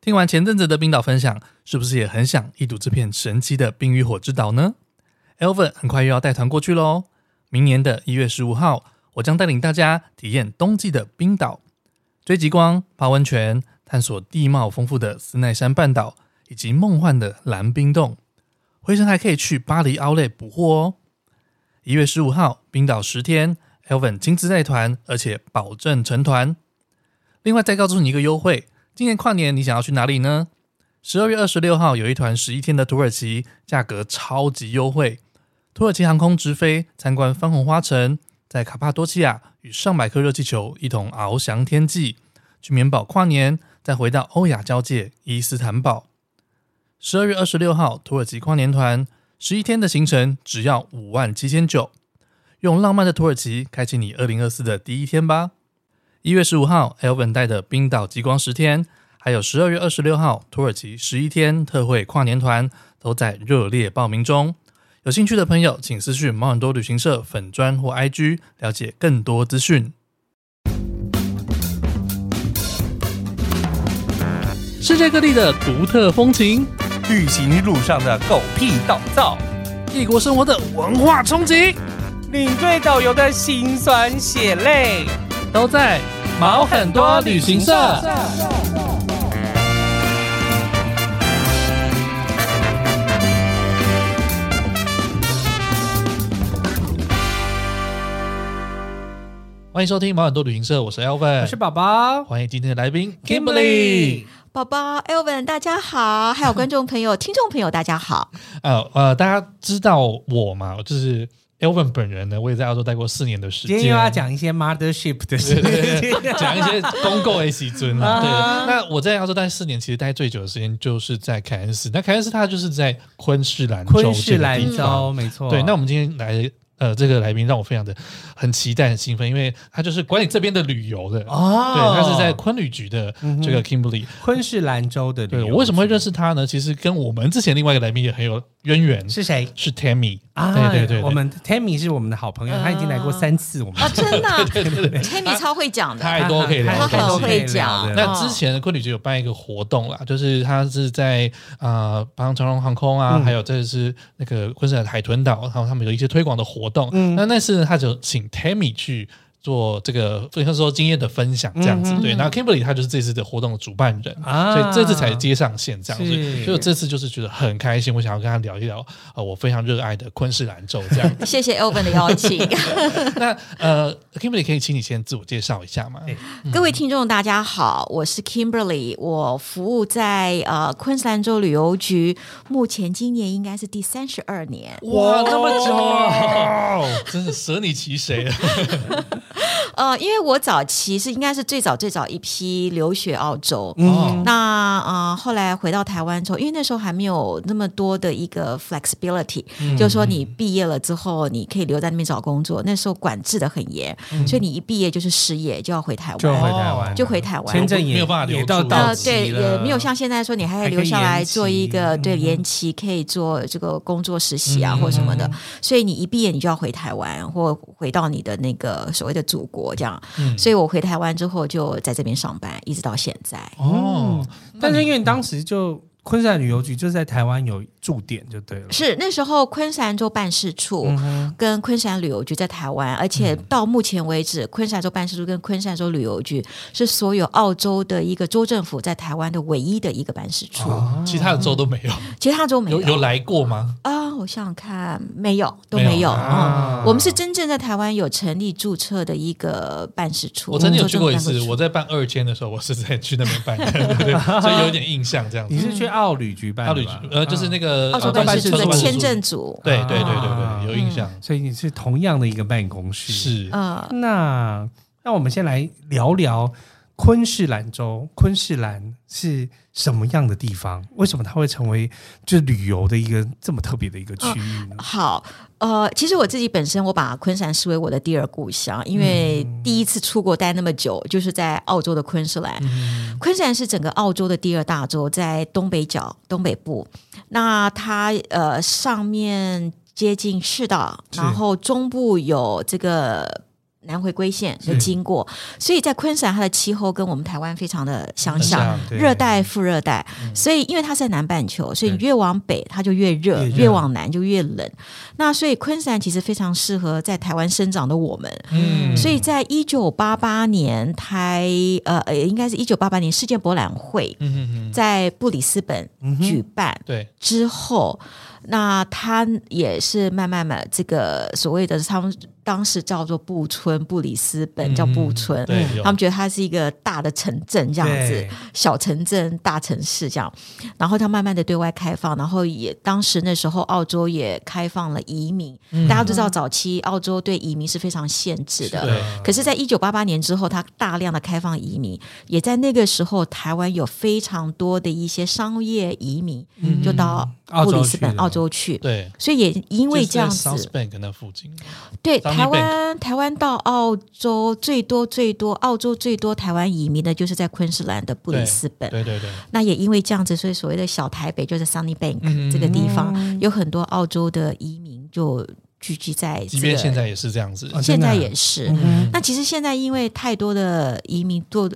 听完前阵子的冰岛分享，是不是也很想一睹这片神奇的冰与火之岛呢？Elven 很快又要带团过去喽！明年的一月十五号，我将带领大家体验冬季的冰岛，追极光、泡温泉，探索地貌丰富的斯奈山半岛，以及梦幻的蓝冰洞。回程还可以去巴黎奥莱补货哦！一月十五号，冰岛十天，Elven 亲自带团，而且保证成团。另外，再告诉你一个优惠，今年跨年你想要去哪里呢？十二月二十六号有一团十一天的土耳其，价格超级优惠。土耳其航空直飞参观番红花城，在卡帕多奇亚与上百颗热气球一同翱翔天际，去棉堡跨年，再回到欧亚交界伊斯坦堡。十二月二十六号，土耳其跨年团十一天的行程只要五万七千九，用浪漫的土耳其开启你二零二四的第一天吧。一月十五号，Elven 带的冰岛极光十天，还有十二月二十六号土耳其十一天特惠跨年团都在热烈报名中。有兴趣的朋友，请私讯毛很多旅行社粉砖或 IG 了解更多资讯。世界各地的独特风情，旅行路上的狗屁倒灶，异国生活的文化冲击，领队导游的辛酸血泪，都在毛很多旅行社。欢迎收听毛很多旅行社，我是 Elvin，我是宝宝，欢迎今天的来宾 Kimberly，宝宝，Elvin，大家好，还有观众朋友、听众朋友，大家好。呃呃，大家知道我吗？就是 Elven 本人呢，我也在澳洲待过四年的时间。今天又要讲一些 mothership 的事情，对对对对讲一些公共 A C 尊啊。对，那我在澳洲待四年，其实待最久的时间就是在凯恩斯。那凯恩斯它就是在昆士兰州，昆士兰州没错。对，那我们今天来。呃，这个来宾让我非常的很期待、很兴奋，因为他就是管理这边的旅游的哦。对，他是在昆旅局的这个 Kimberly，昆士兰州的旅游。对，我为什么会认识他呢？其实跟我们之前另外一个来宾也很有渊源。是谁？是 Tammy。啊，对对对，我们 Tammy 是我们的好朋友，他已经来过三次。我们啊，真的，对对对，Tammy 超会讲的，太多可以聊，他很会讲。那之前的昆旅局有办一个活动啦，就是他是在啊帮长荣航空啊，还有这是那个昆士兰海豚岛，然后他们有一些推广的活动。那那次他就请 Tammy 去。做这个，所以他说经验的分享这样子，对。然后 Kimberly 他就是这次的活动的主办人，所以这次才接上线这样子。所以我这次就是觉得很开心，我想要跟他聊一聊，呃，我非常热爱的昆士兰州这样。谢谢 Elven 的邀请。那呃，Kimberly 可以请你先自我介绍一下吗？各位听众大家好，我是 Kimberly，我服务在呃昆士兰州旅游局，目前今年应该是第三十二年。哇，那么久啊！真是舍你其谁啊！呃，因为我早期是应该是最早最早一批留学澳洲，嗯，那呃后来回到台湾之后，因为那时候还没有那么多的一个 flexibility，嗯，就是说你毕业了之后你可以留在那边找工作，那时候管制的很严，嗯，所以你一毕业就是失业就要回台湾，就回台湾，就回台湾，签证也没有办法留到到期，对，也没有像现在说你还可以留下来做一个对延期可以做这个工作实习啊，嗯，或什么的，所以你一毕业你就要回台湾或回到你的那个所谓的祖国。这样，嗯、所以我回台湾之后就在这边上班，一直到现在。哦，但是因为当时就昆山旅游局就在台湾有驻点，就对了。是那时候昆士兰州办事处跟昆士兰旅游局在台湾，而且到目前为止，昆士兰州办事处跟昆士兰州旅游局是所有澳洲的一个州政府在台湾的唯一的一个办事处，哦、其他的州都没有。其他州没有有，有来过吗？啊。我想想看，没有，都没有。嗯，我们是真正在台湾有成立注册的一个办事处。我曾经有去过一次，我在办二签的时候，我是在去那边办的，对对 对，所以有点印象这样子。你是去澳旅局办？澳旅局，呃，就是那个澳洲办事处的签证组。对对对对对，有印象。所以你是同样的一个办公室。是啊，那那我们先来聊聊。昆士兰州，昆士兰是什么样的地方？为什么它会成为就旅游的一个这么特别的一个区域呢？哦、好，呃，其实我自己本身我把昆士兰视为我的第二故乡，因为第一次出国待那么久，就是在澳洲的昆士兰。嗯、昆士兰是整个澳洲的第二大洲，在东北角、东北部。那它呃上面接近赤道，然后中部有这个。南回归线的经过，所以在昆士兰它的气候跟我们台湾非常的相像，热带副热带。所以因为它是在南半球，所以越往北它就越热，越往南就越冷。那所以昆士兰其实非常适合在台湾生长的我们。嗯，所以在一九八八年台呃呃，应该是一九八八年世界博览会，在布里斯本举办，对。之后。那它也是慢慢慢这个所谓的他们当时叫做布村，布里斯本叫布村，嗯、他们觉得它是一个大的城镇这样子，小城镇大城市这样，然后它慢慢的对外开放，然后也当时那时候澳洲也开放了移民，嗯、大家都知道早期澳洲对移民是非常限制的，是可是在一九八八年之后，它大量的开放移民，也在那个时候台湾有非常多的一些商业移民，嗯、就到布里斯本澳洲去，对，所以也因为这样子，South Bank 那附近，对台湾台湾到澳洲最多最多，澳洲最多台湾移民的就是在昆士兰的布里斯本，对对对。那也因为这样子，所以所谓的小台北就是 Sunny Bank 这个地方，嗯、有很多澳洲的移民就。聚集在、这个，即便现在也是这样子，现在也是。那其实现在因为太多的移民做，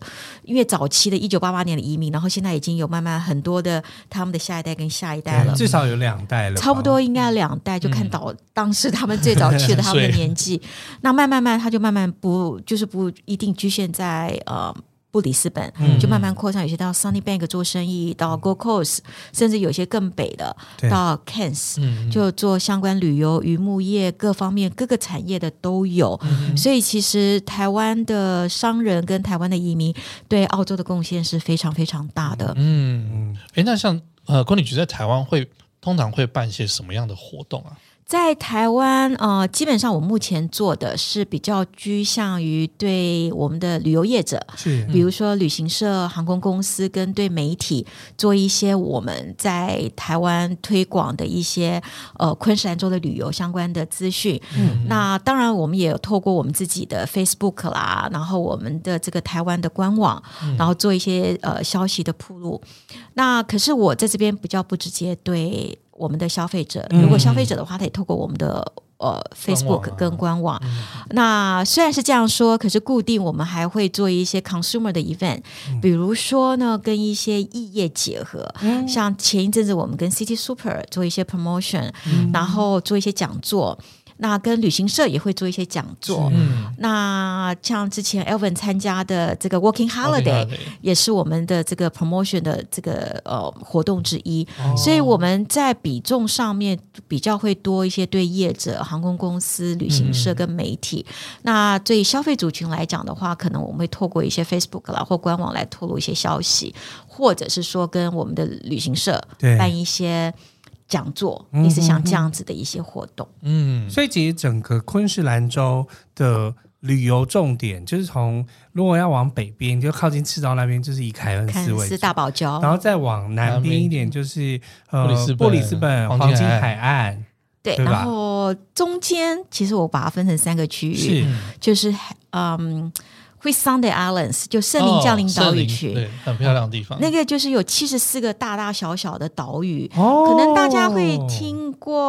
因为早期的一九八八年的移民，然后现在已经有慢慢很多的他们的下一代跟下一代了，至少有两代了，差不多应该两代，就看到当时他们最早去的 他们的年纪，嗯、那慢慢慢他就慢慢不就是不一定局限在呃。布里斯本就慢慢扩张，有些到 Sunny Bank 做生意，到 Gold Coast，甚至有些更北的到 Cairns 就做相关旅游、渔牧业各方面各个产业的都有。所以其实台湾的商人跟台湾的移民对澳洲的贡献是非常非常大的。嗯嗯，哎，那像呃，公理局在台湾会通常会办一些什么样的活动啊？在台湾，呃，基本上我目前做的是比较趋向于对我们的旅游业者，是，比如说旅行社、航空公司跟对媒体做一些我们在台湾推广的一些呃昆士兰州的旅游相关的资讯。嗯，那当然我们也有透过我们自己的 Facebook 啦，然后我们的这个台湾的官网，然后做一些呃消息的铺路。那可是我在这边比较不直接对。我们的消费者，如果消费者的话，他也透过我们的呃 Facebook 跟官网。那虽然是这样说，可是固定我们还会做一些 consumer 的 event，比如说呢，跟一些异业结合，嗯、像前一阵子我们跟 City Super 做一些 promotion，、嗯、然后做一些讲座。那跟旅行社也会做一些讲座。嗯、那像之前 Elvin 参加的这个 Working Holiday，也是我们的这个 promotion 的这个呃活动之一。哦、所以我们在比重上面比较会多一些对业者、航空公司、旅行社跟媒体。嗯、那对消费族群来讲的话，可能我们会透过一些 Facebook 啦或官网来透露一些消息，或者是说跟我们的旅行社办一些。讲座，你是像这样子的一些活动。嗯，所以其实整个昆士兰州的旅游重点，就是从如果要往北边，就靠近赤道那边，就是以凯恩斯为主，大堡礁，然后再往南边一点，就是呃布里斯本黄金海岸。对，然后中间其实我把它分成三个区域，是就是嗯。Whitsunday Islands 就圣灵降临岛屿区，对，很漂亮的地方。那个就是有七十四个大大小小的岛屿，哦、可能大家会听过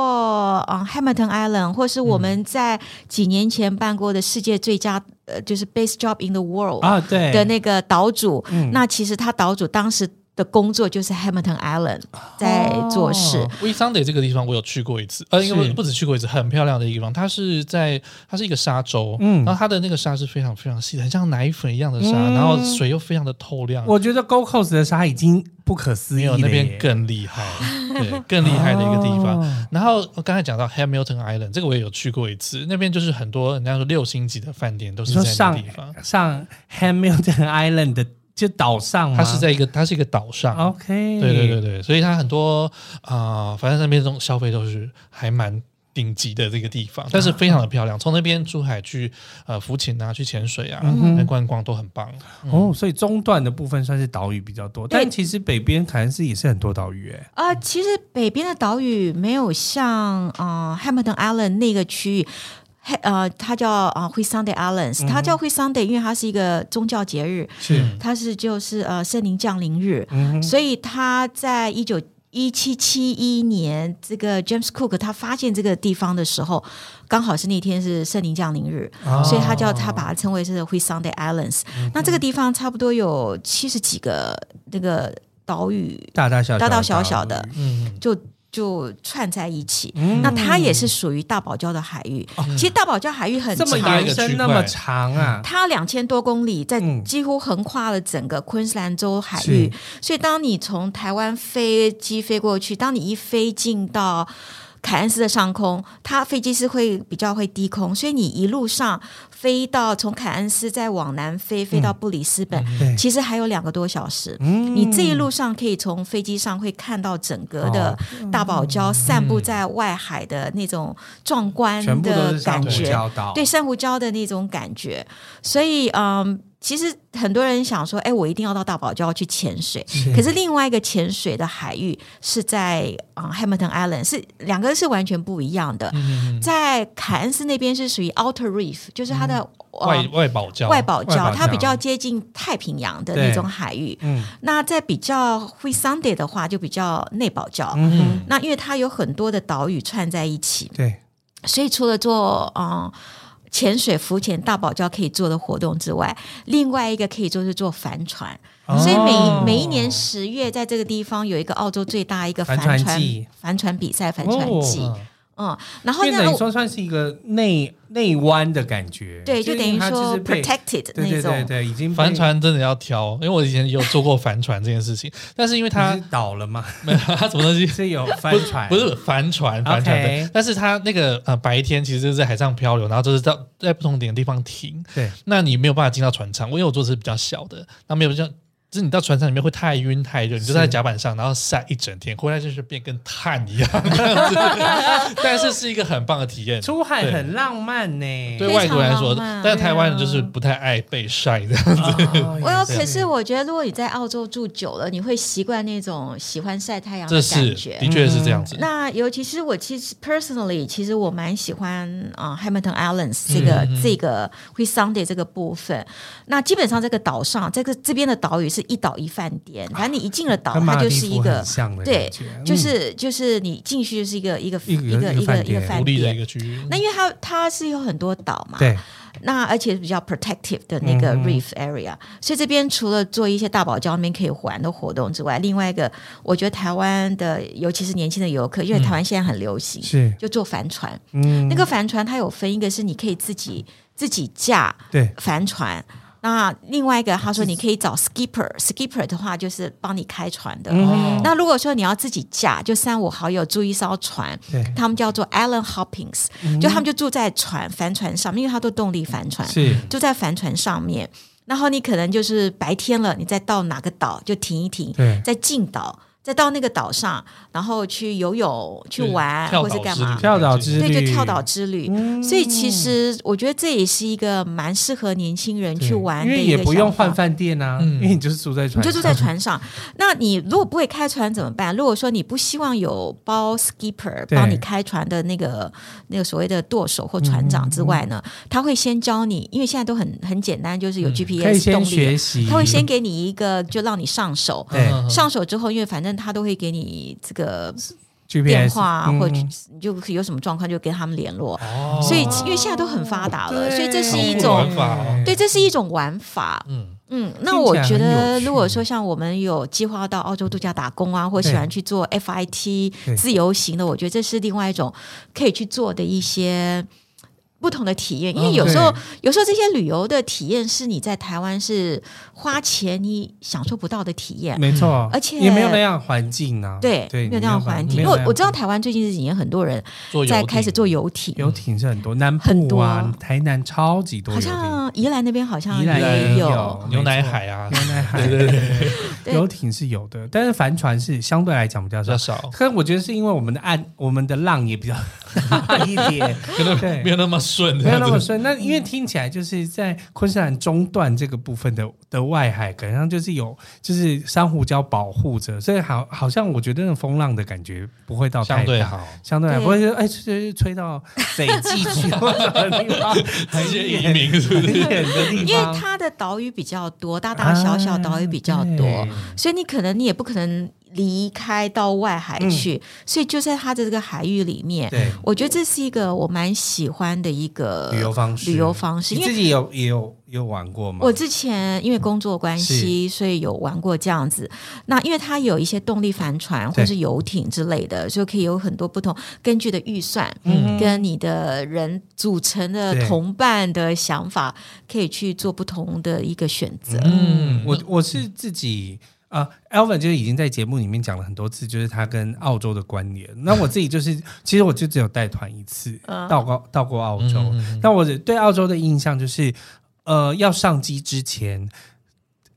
啊、uh,，Hamilton Island，或是我们在几年前办过的世界最佳呃，就是 Best Job in the World 啊，对的那个岛主。嗯、那其实他岛主当时。的工作就是 Hamilton Island 在做事。Whitsunday 这个地方我有去过一次，呃，因为不止去过一次，很漂亮的一个地方。它是在，它是一个沙洲，嗯，然后它的那个沙是非常非常细的，很像奶粉一样的沙，嗯、然后水又非常的透亮。我觉得 Gold Coast 的沙已经不可思议了，那边更厉害，对，更厉害的一个地方。哦、然后我刚才讲到 Hamilton Island，这个我也有去过一次，那边就是很多人家说六星级的饭店都是在那个地方，上，上 Hamilton Island 的。就岛上，它是在一个，它是一个岛上。OK，对对对对，所以它很多啊、呃，反正那边这种消费都是还蛮顶级的这个地方，但是非常的漂亮。从那边出海去呃浮潜啊，去潜水啊，来、嗯、观光都很棒。嗯、哦，所以中段的部分算是岛屿比较多，但其实北边凯恩斯也是很多岛屿哎。啊、呃，其实北边的岛屿没有像啊、呃、Hamilton Island 那个区域。呃，它叫啊 Whitsunday Islands，它叫 Whitsunday，因为它是一个宗教节日，是。它是就是呃圣灵降临日，嗯、所以他在一九一七七一年，这个 James Cook 他发现这个地方的时候，刚好是那天是圣灵降临日，哦、所以他叫他把它称为是 Whitsunday Islands。嗯、那这个地方差不多有七十几个那个岛屿，大大小小大大小小的，嗯，就。就串在一起，嗯、那它也是属于大堡礁的海域。哦、其实大堡礁海域很长，这么延伸那么长啊，它两千多公里，在几乎横跨了整个昆士兰州海域。嗯、所以，当你从台湾飞机飞过去，当你一飞进到。凯恩斯的上空，它飞机是会比较会低空，所以你一路上飞到从凯恩斯再往南飞，飞到布里斯本，嗯、其实还有两个多小时。嗯、你这一路上可以从飞机上会看到整个的大堡礁散布在外海的那种壮观的感觉，对珊瑚礁的那种感觉。所以，嗯。其实很多人想说，哎，我一定要到大堡礁去潜水。是可是另外一个潜水的海域是在啊、uh, Hamilton Island，是两个是完全不一样的。嗯、在凯恩斯那边是属于 Outer Reef，就是它的、嗯、外外堡礁，外堡礁，它比较接近太平洋的那种海域。嗯、那在比较 Whitsunday 的话，就比较内堡礁。嗯、那因为它有很多的岛屿串在一起，对，所以除了做啊。Uh, 潜水、浮潜、大堡礁可以做的活动之外，另外一个可以做是坐帆船。哦、所以每每一年十月，在这个地方有一个澳洲最大一个帆船帆船比赛，帆船季。哦嗯，然后那等于说算是一个内内湾的感觉，对，就等于说 protected 那种，对对对，已经帆船真的要挑，因为我以前有做过帆船这件事情，但是因为它倒了嘛，没有，它什么东西？是有帆船，不是帆船，帆船对，但是它那个呃白天其实就是在海上漂流，然后就是在在不同点的地方停，对，那你没有办法进到船舱，因为我坐的是比较小的，那没有像。就是你到船舱里面会太晕太热，你就在甲板上，然后晒一整天，回来就是变跟碳一样。但是是一个很棒的体验，出海很浪漫呢。对外国人来说，但是台湾人就是不太爱被晒这样子。我有，可是我觉得如果你在澳洲住久了，你会习惯那种喜欢晒太阳的感觉。的确是这样子。那尤其是我其实 personally，其实我蛮喜欢啊 Hamilton Islands 这个这个 Whitsunday 这个部分。那基本上这个岛上，这个这边的岛屿是。一岛一饭店，反正你一进了岛，它就是一个对，就是就是你进去就是一个一个一个一个一个饭店。那因为它它是有很多岛嘛，对，那而且比较 protective 的那个 reef area，所以这边除了做一些大堡礁那边可以玩的活动之外，另外一个我觉得台湾的尤其是年轻的游客，因为台湾现在很流行，是。就坐帆船，嗯，那个帆船它有分一个是你可以自己自己驾对。帆船。那另外一个，他说你可以找 skipper，skipper 的话就是帮你开船的。嗯、那如果说你要自己驾，就三五好友租一艘船，他们叫做 Island Hoppings，、嗯、就他们就住在船帆船上面，因为他都动力帆船，是住在帆船上面。然后你可能就是白天了，你再到哪个岛就停一停，对再进岛。再到那个岛上，然后去游泳、去玩，或是干嘛？跳岛之旅，对，就跳岛之旅。嗯、所以其实我觉得这也是一个蛮适合年轻人去玩的一个，因为也不用换饭店啊，嗯、因为你就是住在船上，你就住在船上。那你如果不会开船怎么办？如果说你不希望有包 skipper 帮你开船的那个那个所谓的舵手或船长之外呢，嗯、他会先教你，因为现在都很很简单，就是有 GPS 动力，他会先给你一个，就让你上手。对上手之后，因为反正。他都会给你这个电话，或者你就有什么状况就跟他们联络。所以因为现在都很发达了，所以这是一种对，这是一种玩法。嗯。嗯，那我觉得如果说像我们有计划到澳洲度假打工啊，或喜欢去做 FIT 自由行的，我觉得这是另外一种可以去做的一些。不同的体验，因为有时候，有时候这些旅游的体验是你在台湾是花钱你享受不到的体验，没错，而且也没有那样环境啊，对对，没有那样环境。因为我知道台湾最近这几年很多人在开始做游艇，游艇是很多，南部啊，台南超级多，好像宜兰那边好像也有。牛奶海啊，牛奶海，对对对，游艇是有的，但是帆船是相对来讲比较少，可是我觉得是因为我们的岸，我们的浪也比较大一点，可能没有那么。顺没有那么顺，那因为听起来就是在昆士兰中段这个部分的的外海，可能就是有就是珊瑚礁保护着，所以好好像我觉得那种风浪的感觉不会到太大，相对好，相对不会说哎吹吹到 北极去或者地方，一些移民是不是？因为它的岛屿比较多，大大小小岛屿比较多，所以你可能你也不可能。离开到外海去，嗯、所以就在它的这个海域里面。对，我觉得这是一个我蛮喜欢的一个旅游方式。旅游方式，你自己有也有有玩过吗？我之前因为工作关系，所以有玩过这样子。那因为它有一些动力帆船或是游艇之类的，所以可以有很多不同根据的预算，嗯，跟你的人组成的同伴的想法，可以去做不同的一个选择。嗯，我我是自己。啊、uh，Alvin 就是已经在节目里面讲了很多次，就是他跟澳洲的关联。那我自己就是，其实我就只有带团一次，到过到过澳洲。那我对澳洲的印象就是，呃，要上机之前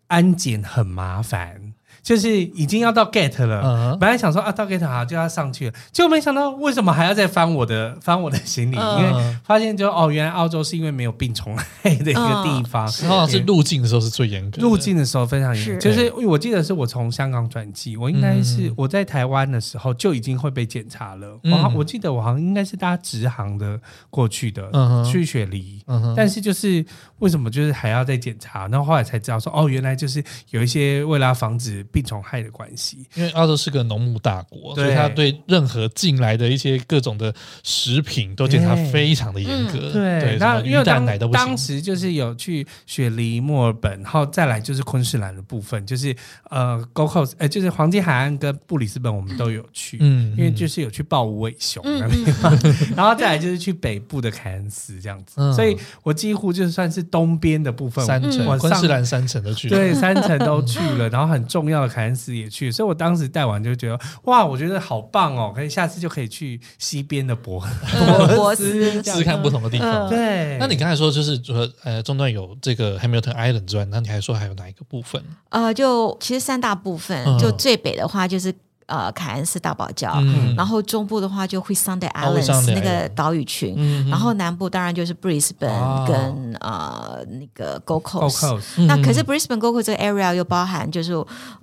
安检很麻烦。就是已经要到 gate 了，uh. 本来想说啊，到 gate 好就要上去了，结果没想到为什么还要再翻我的 翻我的行李？Uh. 因为发现就哦，原来澳洲是因为没有病虫害的一个地方，好像是入境的时候是最严格，入境的时候非常严格。是就是我记得是我从香港转机，我应该是我在台湾的时候就已经会被检查了。我、uh huh. 我记得我好像应该是搭直航的过去的，uh. 去雪梨，uh. 但是就是为什么就是还要再检查？然后后来才知道说哦，原来就是有一些为了要防止。病虫害的关系，因为澳洲是个农牧大国，所以他对任何进来的一些各种的食品都检查非常的严格。对，对那因为当当时就是有去雪梨、墨尔本，然后再来就是昆士兰的部分，就是呃，Gold Coast，呃，就是黄金海岸跟布里斯本，我们都有去。嗯，因为就是有去抱无尾熊那边，嗯、然后再来就是去北部的凯恩斯这样子。嗯、所以我几乎就算是东边的部分，三城、嗯、昆士兰三城都去了，对，三城都去了，然后很重要的。凯恩斯也去，所以我当时带完就觉得哇，我觉得好棒哦！可以下次就可以去西边的博 博斯试试看不同的地方。对，那你刚才说就是说呃中段有这个 Hamilton Island 之外，那你还说还有哪一个部分？呃，就其实三大部分，就最北的话就是。呃，凯恩斯大堡礁，嗯、然后中部的话就 Whitsunday Islands 那个岛屿群，嗯、然后南部当然就是 Brisbane 跟、哦、呃那个 Gold Coast。Coast 那可是 Brisbane Gold Coast 这个 area 又包含就是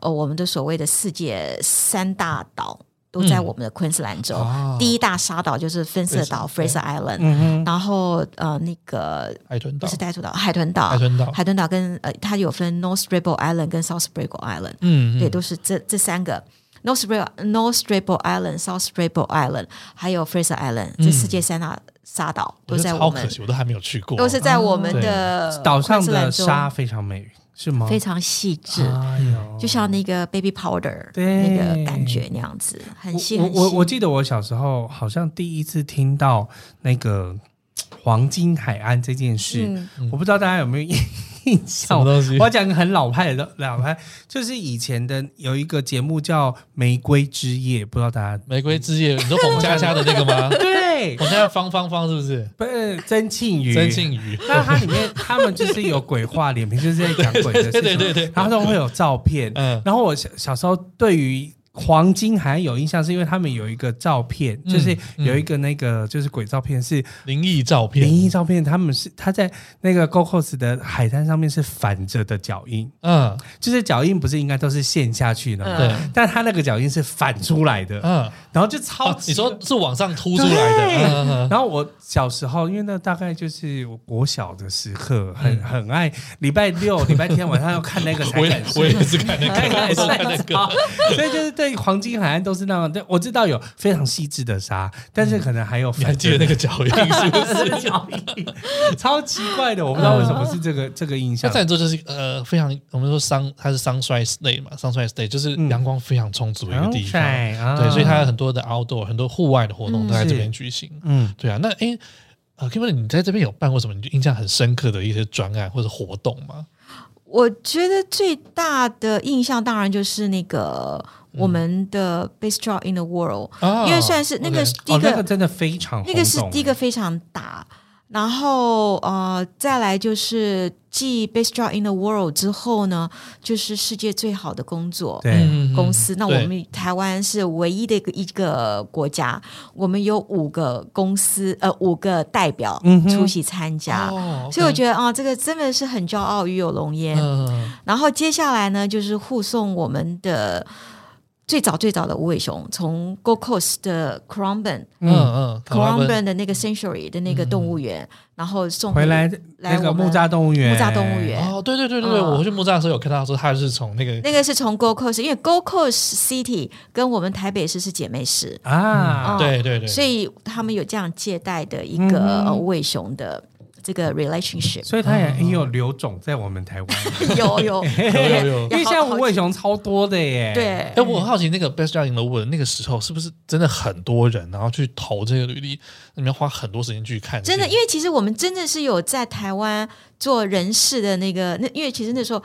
呃我们的所谓的世界三大岛都在我们的昆士兰州。嗯、第一大沙岛就是分色岛 Fraser Island，、嗯、然后呃那个海豚岛。不是袋鼠岛，海豚岛，海豚岛，海豚岛跟呃它有分 North Strabo Island 跟 South Strabo Island，嗯，对，都是这这三个。North Strabo, North Strabo Island, South Strabo Island，还有 Fraser Island，、嗯、这世界三大沙岛都在我们。超可惜，我都还没有去过。都是在我们的岛上的沙非常美，是吗？非常细致，哎、就像那个 baby powder 对那个感觉那样子，很细很细。我我我记得我小时候好像第一次听到那个黄金海岸这件事，嗯、我不知道大家有没有印。印象，我要讲个很老派的老派，就是以前的有一个节目叫《玫瑰之夜》，不知道大家《玫瑰之夜》，你说冯佳佳的那个吗？对，冯佳佳方方方是不是？不是曾庆瑜，曾庆瑜。那它里面他们就是有鬼话连篇，就是在讲鬼的事情，对对对，然后都会有照片。嗯，然后我小小时候对于。黄金还有印象，是因为他们有一个照片，嗯、就是有一个那个就是鬼照片，是灵异照片。灵异照片，他们是他在那个 Gold Coast 的海滩上面是反着的脚印，嗯，就是脚印不是应该都是陷下去的吗？对、嗯，但他那个脚印是反出来的，嗯，然后就超、啊，你说是往上凸出来的。然后我小时候，因为那大概就是我国小的时刻，很很爱礼拜六、礼拜天晚上要看那个才敢睡，我也是看那个，看那个，所以就是对。对黄金海岸都是那样，对，我知道有非常细致的沙，但是可能还有反，你还记得那个脚印是不是？脚 印超奇怪的，我不知道为什么是这个、呃、这个印象。再做就是呃，非常我们说 sun 它是 sunrise day 嘛，sunrise day 就是阳光非常充足的一个地方，嗯、对，所以它有很多的 outdoor 很多户外的活动都在这边举行。嗯，对啊，那诶啊，Kimberly 你在这边有办过什么你就印象很深刻的一些专案或者活动吗？我觉得最大的印象当然就是那个。我们的 Best Job in the World，因为算是那个第一个，那个真的非常，那个是第一个非常大。然后呃，再来就是继 Best Job in the World 之后呢，就是世界最好的工作公司。那我们台湾是唯一的一个一个国家，我们有五个公司，呃，五个代表出席参加，所以我觉得啊，这个真的是很骄傲，与有荣焉。然后接下来呢，就是护送我们的。最早最早的无尾熊，从 Gold Coast 的 Currumbin，嗯嗯，Currumbin 的那个 Sanctuary 的那个动物园，然后送回来那个木栅动物园，木栅动物园。哦，对对对对对，我去木栅的时候有看到说他是从那个那个是从 Gold Coast，因为 Gold Coast City 跟我们台北市是姐妹市。啊，对对对，所以他们有这样借贷的一个无尾熊的。这个 relationship，所以他也很有留种在我们台湾，有有有有，因为现在无尾熊超多的耶。对，哎，我很好奇那个 Best Job in the World 那个时候是不是真的很多人，然后去投这个履历，你们要花很多时间去看。真的，因为其实我们真的是有在台湾做人事的那个，那因为其实那时候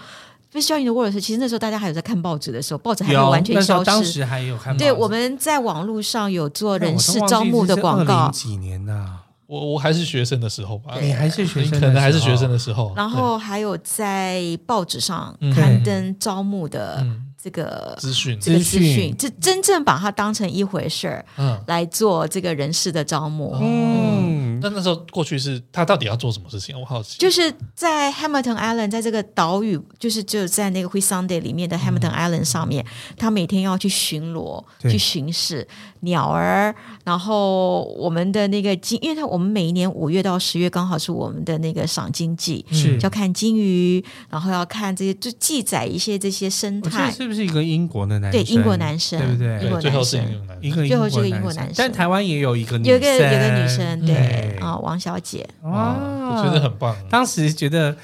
Best Job in the World 其实那时候大家还有在看报纸的时候，报纸还没有完全消失，当时还有看。对，我们在网络上有做人事招募的广告。几年呐？我我还是学生的时候吧，你还是学生，可能还是学生的时候。然后还有在报纸上刊登招募的这个资讯，这个资讯，这真正把它当成一回事儿，来做这个人事的招募。嗯，那那时候过去是他到底要做什么事情？我好奇。就是在 Hamilton Island，在这个岛屿，就是就在那个 Whitsunday 里面的 Hamilton Island 上面，他每天要去巡逻，去巡视鸟儿。然后我们的那个金，因为他我们每一年五月到十月刚好是我们的那个赏金季，是要看金鱼，然后要看这些，就记载一些这些生态。是不是一个英国的男生？对，英国男生，对不对？英国男生，一个最后是个英国男生。但台湾也有一个女生，有个有个女生，对啊，王小姐，哇，我觉得很棒。当时觉得。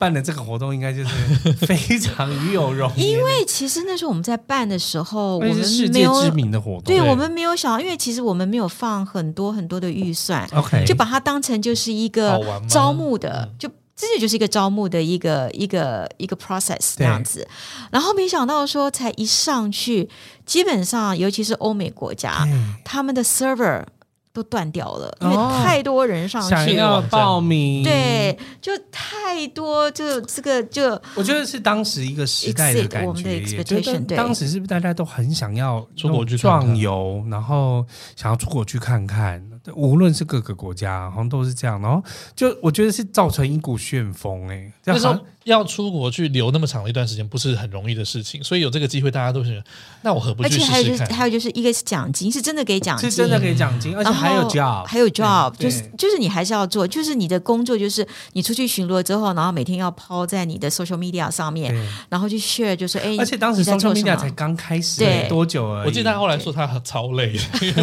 办的这个活动应该就是 非常与有荣焉，因为其实那时候我们在办的时候，我们世界知名的活动，对，我们没有想到，因为其实我们没有放很多很多的预算，OK，就把它当成就是一个招募的，就这就是一个招募的一个一个一个 process 这样子，然后没想到说才一上去，基本上尤其是欧美国家，他们的 server。都断掉了，因为太多人上去想要报名，对，就太多，就这个就我觉得是当时一个时代的感觉，对，当时是不是大家都很想要出国去壮游，然后想要出国去看看，无论是各个国家，好像都是这样，然后就我觉得是造成一股旋风，哎，那时候要出国去留那么长的一段时间，不是很容易的事情，所以有这个机会，大家都是，那我何不去试试看？而且还有就是，还有就是一个是奖金，是真的给奖金，是真的给奖金，而且还。有 job，还有 job，就是就是你还是要做，就是你的工作就是你出去巡逻之后，然后每天要抛在你的 social media 上面，然后去 share，就是哎，而且当时 social media 才刚开始，对，多久而已。我记得他后来说他很超累，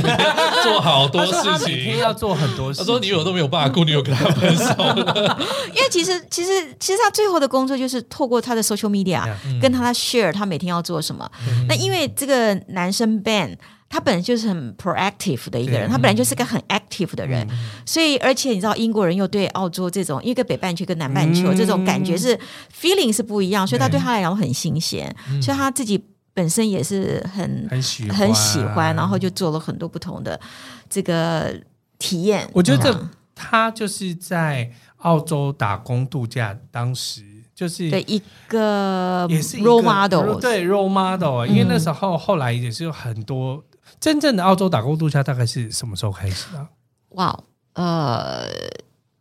做好多事情，要做很多事。他说女友都没有办法顾女友跟他分手，因为其实其实其实他最后的工作就是透过他的 social media 跟他 share 他每天要做什么。那因为这个男生 Ben。他本来就是很 proactive 的一个人，他本来就是个很 active 的人，所以而且你知道英国人又对澳洲这种一个北半球跟南半球这种感觉是 feeling 是不一样，所以他对他来讲很新鲜，所以他自己本身也是很很喜很喜欢，然后就做了很多不同的这个体验。我觉得他就是在澳洲打工度假，当时就是的一个也是 role model，对 role model，因为那时候后来也是有很多。真正的澳洲打工度假大概是什么时候开始的？哇，呃，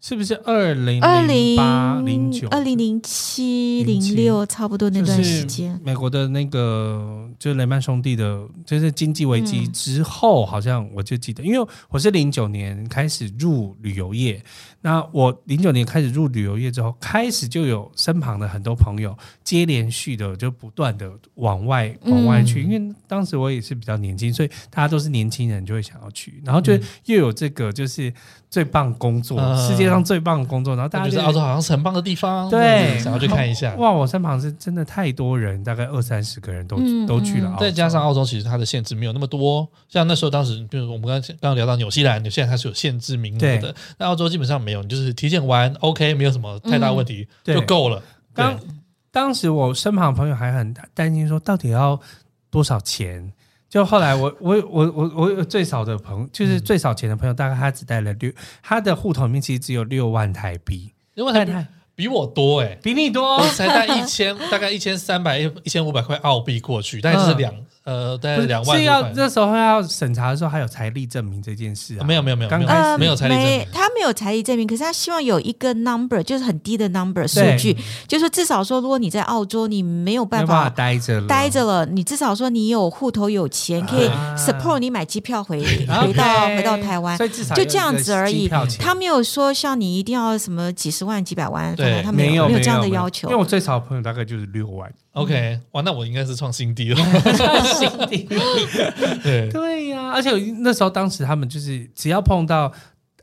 是不是二零零八零九？二零零七零六差不多那段时间？美国的那个就是雷曼兄弟的，就是经济危机之后，好像我就记得，因为我是零九年开始入旅游业。那我零九年开始入旅游业之后，开始就有身旁的很多朋友接连续的就不断的往外往外去，嗯、因为当时我也是比较年轻，所以大家都是年轻人就会想要去，然后就又有这个就是最棒工作，嗯、世界上最棒的工作，然后大家觉得澳洲好像是很棒的地方，对，想要去看一下。哇，我身旁是真的太多人，大概二三十个人都、嗯、都去了。再加上澳洲其实它的限制没有那么多，像那时候当时，比如我们刚刚刚聊到纽西兰，纽西兰它是有限制名额的，那澳洲基本上没有。你就是体检完，OK，没有什么太大问题，嗯、就够了。当当时我身旁的朋友还很担心，说到底要多少钱？就后来我 我我我我有最少的朋友，就是最少钱的朋友，大概他只带了六，他的户头里面其实只有六万台币，六万台币？比我多哎、欸，比你多，我才带一千，大概一千三百一千五百块澳币过去，大概就是两。嗯呃，大概两万。是要那时候要审查的时候，还有财力证明这件事啊？没有没有没有，刚开始没有财力证明。他没有财力证明，可是他希望有一个 number，就是很低的 number 数据，就是说至少说，如果你在澳洲，你没有办法待着待着了，你至少说你有户头有钱，可以 support 你买机票回回到回到台湾，就这样子而已。他没有说像你一定要什么几十万几百万，对，他没有没有这样的要求。因为我最少的朋友大概就是六万。OK，哇，那我应该是创新低了。对 对呀、而且那时候当时他们就是只要碰到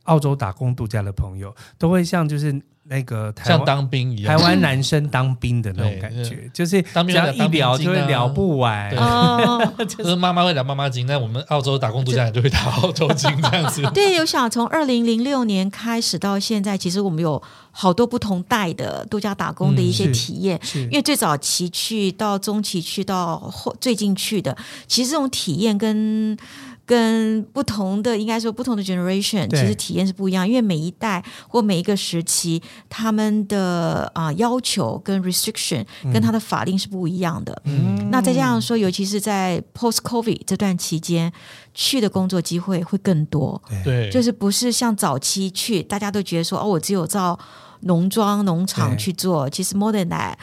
澳洲打工度假的朋友，都会像就是。那个像当兵一样，台湾男生当兵的那种感觉，就是只要一聊就会聊不完。就是妈妈会聊妈妈经，那我们澳洲打工度假就会打澳洲经这样子。对，有想从二零零六年开始到现在，其实我们有好多不同代的度假打工的一些体验。因为最早期去到中期去到后最近去的，其实这种体验跟。跟不同的，应该说不同的 generation，其实体验是不一样，因为每一代或每一个时期，他们的啊、呃、要求跟 restriction 跟他的法令是不一样的。嗯，那再加上说，尤其是在 post COVID 这段期间，去的工作机会会更多。对，就是不是像早期去，大家都觉得说，哦，我只有到农庄农场去做，其实 more than that。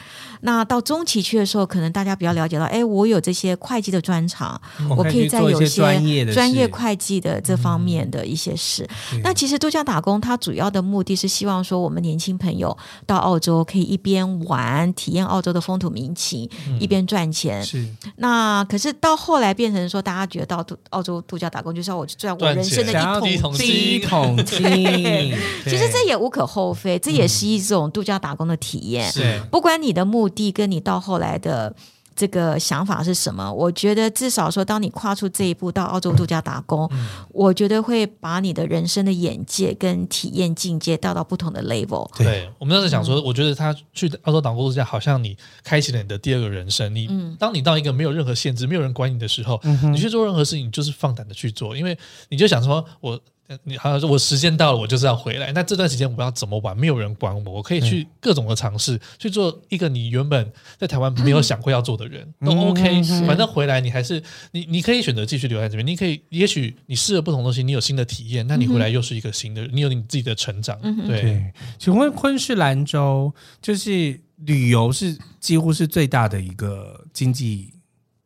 那到中期去的时候，可能大家比较了解到，哎，我有这些会计的专长，嗯、我可以在有一些专业专业会计的这方面的一些事。嗯、那其实度假打工，它主要的目的是希望说，我们年轻朋友到澳洲可以一边玩，体验澳洲的风土民情，嗯、一边赚钱。是。那可是到后来变成说，大家觉得到度澳洲度假打工就是要我去赚我人生的一桶金，一桶金。其实这也无可厚非，这也是一种度假打工的体验。是、嗯。不管你的目的跟你到后来的这个想法是什么？我觉得至少说，当你跨出这一步到澳洲度假打工，嗯、我觉得会把你的人生的眼界跟体验境界带到不同的 level。对，我们当时想说，我觉得他去澳洲打工度假，好像你开启了你的第二个人生。你、嗯、当你到一个没有任何限制、没有人管你的时候，嗯、你去做任何事情，你就是放胆的去做，因为你就想说，我。你好像说，我时间到了，我就是要回来。那这段时间我要怎么玩？没有人管我，我可以去各种的尝试，嗯、去做一个你原本在台湾没有想过要做的人，嗯、都 OK。反正回来你还是你，你可以选择继续留在这边。你可以，也许你试了不同东西，你有新的体验，那你回来又是一个新的，你有你自己的成长。对。请问昆士兰州就是旅游是几乎是最大的一个经济。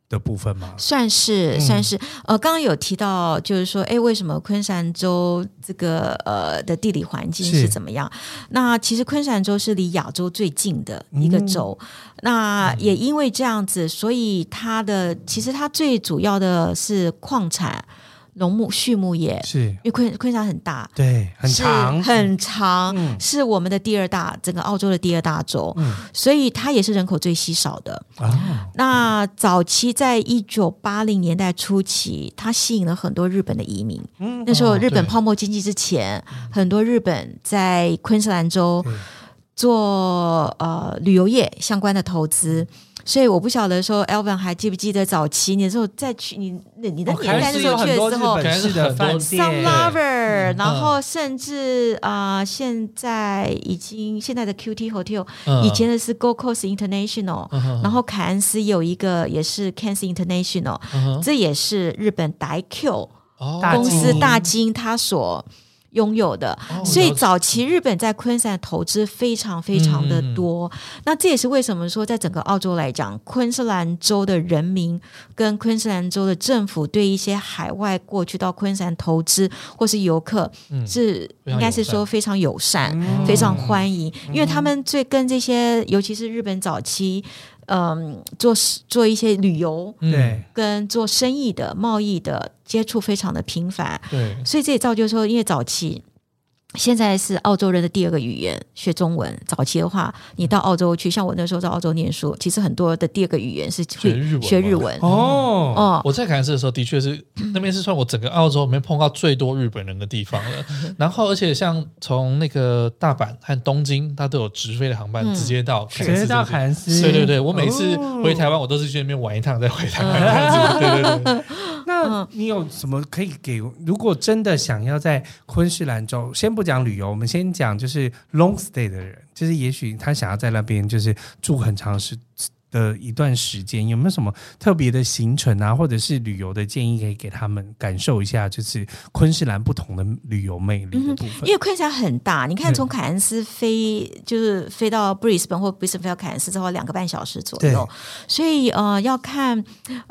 的部分吗？算是算是，呃，刚刚有提到，就是说，哎，为什么昆山州这个呃的地理环境是怎么样？那其实昆山州是离亚洲最近的一个州，嗯、那也因为这样子，所以它的其实它最主要的是矿产。农牧畜牧业是，因为昆昆士兰很大，对，很长，很长，嗯、是我们的第二大，整个澳洲的第二大州，嗯、所以它也是人口最稀少的。啊、那早期在一九八零年代初期，它吸引了很多日本的移民。嗯、那时候日本泡沫经济之前，哦、很多日本在昆士兰州做呃旅游业相关的投资。所以我不晓得说，Elvin 还记不记得早期你的时候再去你你的年代的时候去的时候，是的，Some Lover，然后甚至啊、呃，现在已经现在的 QT Hotel，以前的是 Gold Coast International，然后凯恩斯有一个也是 Cairns International，这也是日本 Daikyo 公司大金他所。拥有的，所以早期日本在昆士兰投资非常非常的多。嗯、那这也是为什么说，在整个澳洲来讲，昆士兰州的人民跟昆士兰州的政府对一些海外过去到昆士兰投资或是游客，是应该是说非常友善、嗯、非常欢迎，嗯、因为他们最跟这些，尤其是日本早期。嗯，做做一些旅游，对，跟做生意的贸易的接触非常的频繁，对，所以这也造就说，因为早期。现在是澳洲人的第二个语言，学中文。早期的话，你到澳洲去，像我那时候在澳洲念书，其实很多的第二个语言是学日文。学日文哦哦，我在凯恩斯的时候，的确是那边是算我整个澳洲里面碰到最多日本人的地方了。然后，而且像从那个大阪和东京，它都有直飞的航班，直接到直接到凯恩斯。对对对，我每次回台湾，我都是去那边玩一趟，再回台湾。那你有什么可以给？如果真的想要在昆士兰州，先不。讲旅游，我们先讲就是 long stay 的人，就是也许他想要在那边就是住很长时的一段时间，有没有什么特别的行程啊，或者是旅游的建议可以给他们感受一下？就是昆士兰不同的旅游魅力的部分。嗯、因为昆士兰很大，你看从凯恩斯飞、嗯、就是飞到布里斯本或布里斯本飞到凯恩斯之后两个半小时左右，所以呃要看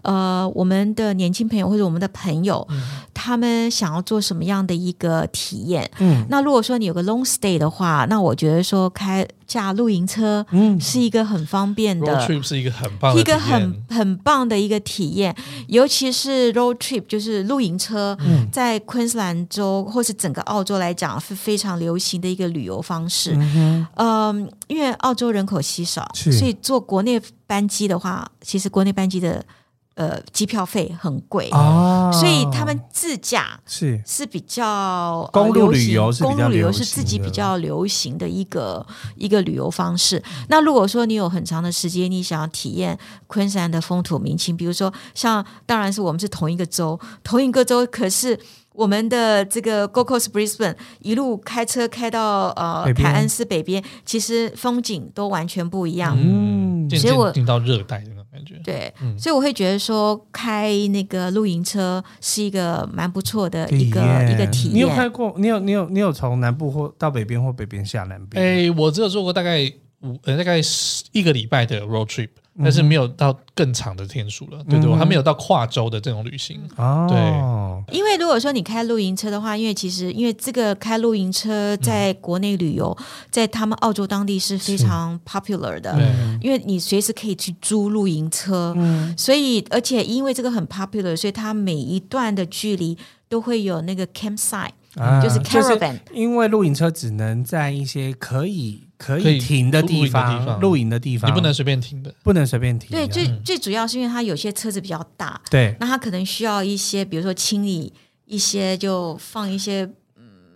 呃我们的年轻朋友或者我们的朋友、嗯、他们想要做什么样的一个体验。嗯，那如果说你有个 long stay 的话，那我觉得说开驾露营车嗯是一个很方便的。road trip，是一个很棒的一个很很棒的一个体验，尤其是 road trip，就是露营车，嗯、在昆士兰州或是整个澳洲来讲是非常流行的一个旅游方式。嗯、呃，因为澳洲人口稀少，所以坐国内班机的话，其实国内班机的。呃，机票费很贵，哦，所以他们自驾是是比较公路旅游，公路旅游是自己比较流行的一个一个旅游方式。那如果说你有很长的时间，你想要体验昆山的风土民情，比如说像，当然是我们是同一个州，同一个州，可是。我们的这个 Gold Coast Brisbane 一路开车开到呃凯恩斯北边，其实风景都完全不一样。嗯，所以我进到热带感觉。对，嗯、所以我会觉得说开那个露营车是一个蛮不错的一个一个体验。你有开过？你有你有你有从南部或到北边或北边下南边？哎，我只有做过大概五呃大概一个礼拜的 road trip。但是没有到更长的天数了，嗯、对对，我还没有到跨州的这种旅行。哦，对，因为如果说你开露营车的话，因为其实因为这个开露营车在国内旅游，嗯、在他们澳洲当地是非常 popular 的，因为你随时可以去租露营车，嗯、所以而且因为这个很 popular，所以它每一段的距离都会有那个 campsite，、啊、就是 caravan，因为露营车只能在一些可以。可以停的地方，露营的地方，你不能随便停的，不能随便停。对，最最主要是因为它有些车子比较大，对，那它可能需要一些，比如说清理一些，就放一些。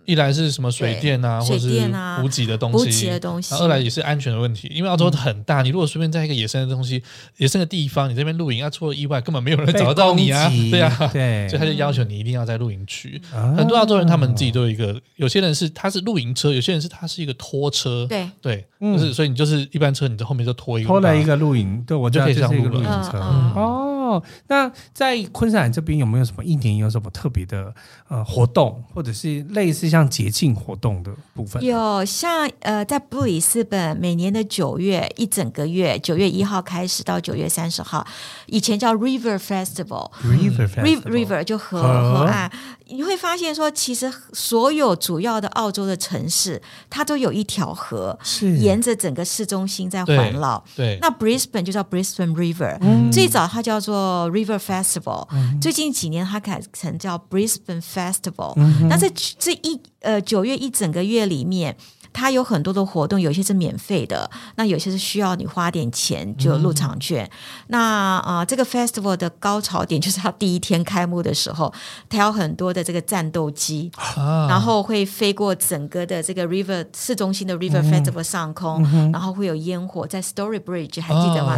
一来是什么水电啊，或者是补给的东西，啊、东西二来也是安全的问题，因为澳洲很大，你如果随便在一个野生的东西、野生的地方，你这边露营，要出了意外，根本没有人找得到你啊，对啊，对，所以他就要求你一定要在露营区。很多澳洲人他们自己都有一个，有些人是他是露营车，有些人是他是一个拖车，对对，就是所以你就是一般车，你在后面就拖一个，拖了一个露营，对我就可以上露营车哦。哦，那在昆士兰这边有没有什么一年有什么特别的呃活动，或者是类似像节庆活动的部分？有像呃，在布里斯本每年的九月一整个月，九月一号开始到九月三十号，以前叫 River Festival，River River 就河河岸。你会发现说，其实所有主要的澳洲的城市，它都有一条河，是沿着整个市中心在环绕。对，那 Brisbane 就叫 Brisbane River，嗯，最早它叫做 River Festival，嗯，最近几年它改成叫 Brisbane Festival。嗯，那在这一呃九月一整个月里面。它有很多的活动，有些是免费的，那有些是需要你花点钱，就入场券。嗯、那啊、呃，这个 festival 的高潮点就是它第一天开幕的时候，它有很多的这个战斗机，啊、然后会飞过整个的这个 river 市中心的 river festival 上空，嗯、然后会有烟火在 Story Bridge，还记得吗？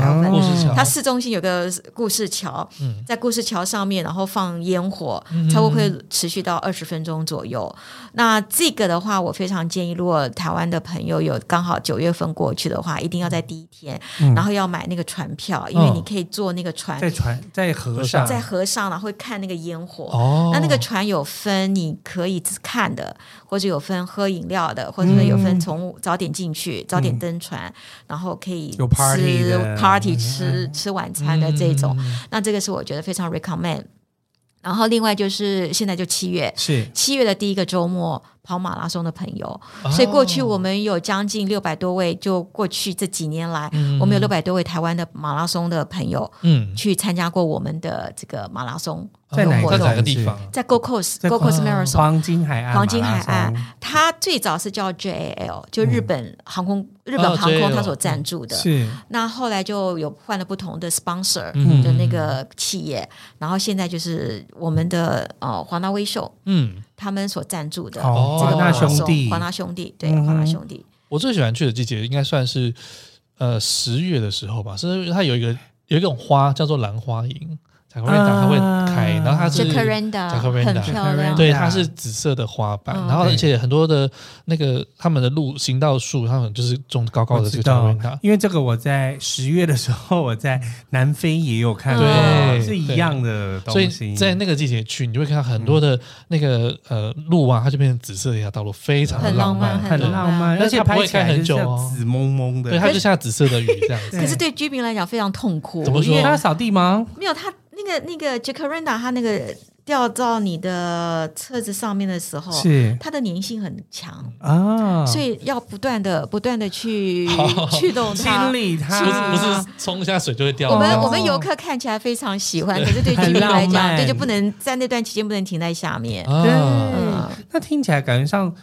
它市中心有个故事桥，嗯、在故事桥上面，然后放烟火，差不多会持续到二十分钟左右。嗯、那这个的话，我非常建议，如果台湾的朋友有刚好九月份过去的话，一定要在第一天，嗯、然后要买那个船票，因为你可以坐那个船，在船在河上，在河上，然后会看那个烟火。哦，那那个船有分你可以看的，或者有分喝饮料的，或者有分从早点进去，嗯、早点登船，然后可以吃 party, party 吃、嗯、吃晚餐的这种。嗯、那这个是我觉得非常 recommend。然后另外就是现在就七月，是七月的第一个周末。跑马拉松的朋友，所以过去我们有将近六百多位，就过去这几年来，我们有六百多位台湾的马拉松的朋友，嗯，去参加过我们的这个马拉松。在哪个地方？在 Gold Coast，Gold Coast Marathon，黄金海岸，黄金海岸。它最早是叫 JAL，就日本航空，日本航空它所赞助的。是。那后来就有换了不同的 sponsor 的那个企业，然后现在就是我们的呃华纳威秀，嗯。他们所赞助的哦，华纳兄弟，华纳兄弟，对，华纳兄弟。我最喜欢去的季节应该算是呃十月的时候吧，是因为它有一个有一种花叫做兰花楹，才会它会开，然后它是很漂亮。对，它是紫色的花瓣，然后而且很多的那个他们的路行道树，他们就是种高高的这个。因为这个我在十月的时候我在南非也有看到，是一样的东西。所以在那个季节去，你就会看到很多的那个呃路啊，它就变成紫色的一条道路，非常的浪漫，很浪漫，而且它不会开很久哦，紫蒙蒙的，对，它就下紫色的雨这样子。可是对居民来讲非常痛苦，怎么说？他扫地吗？没有，他那个那个 Jacaranda，它那个掉到你的车子上面的时候，是。它的粘性很强啊，所以要不断的不断的去 驱动它，清理它，不是冲一下水就会掉。我们我们游客看起来非常喜欢，可是对居民来讲，对就不能在那段期间不能停在下面。对，那听起来感觉上，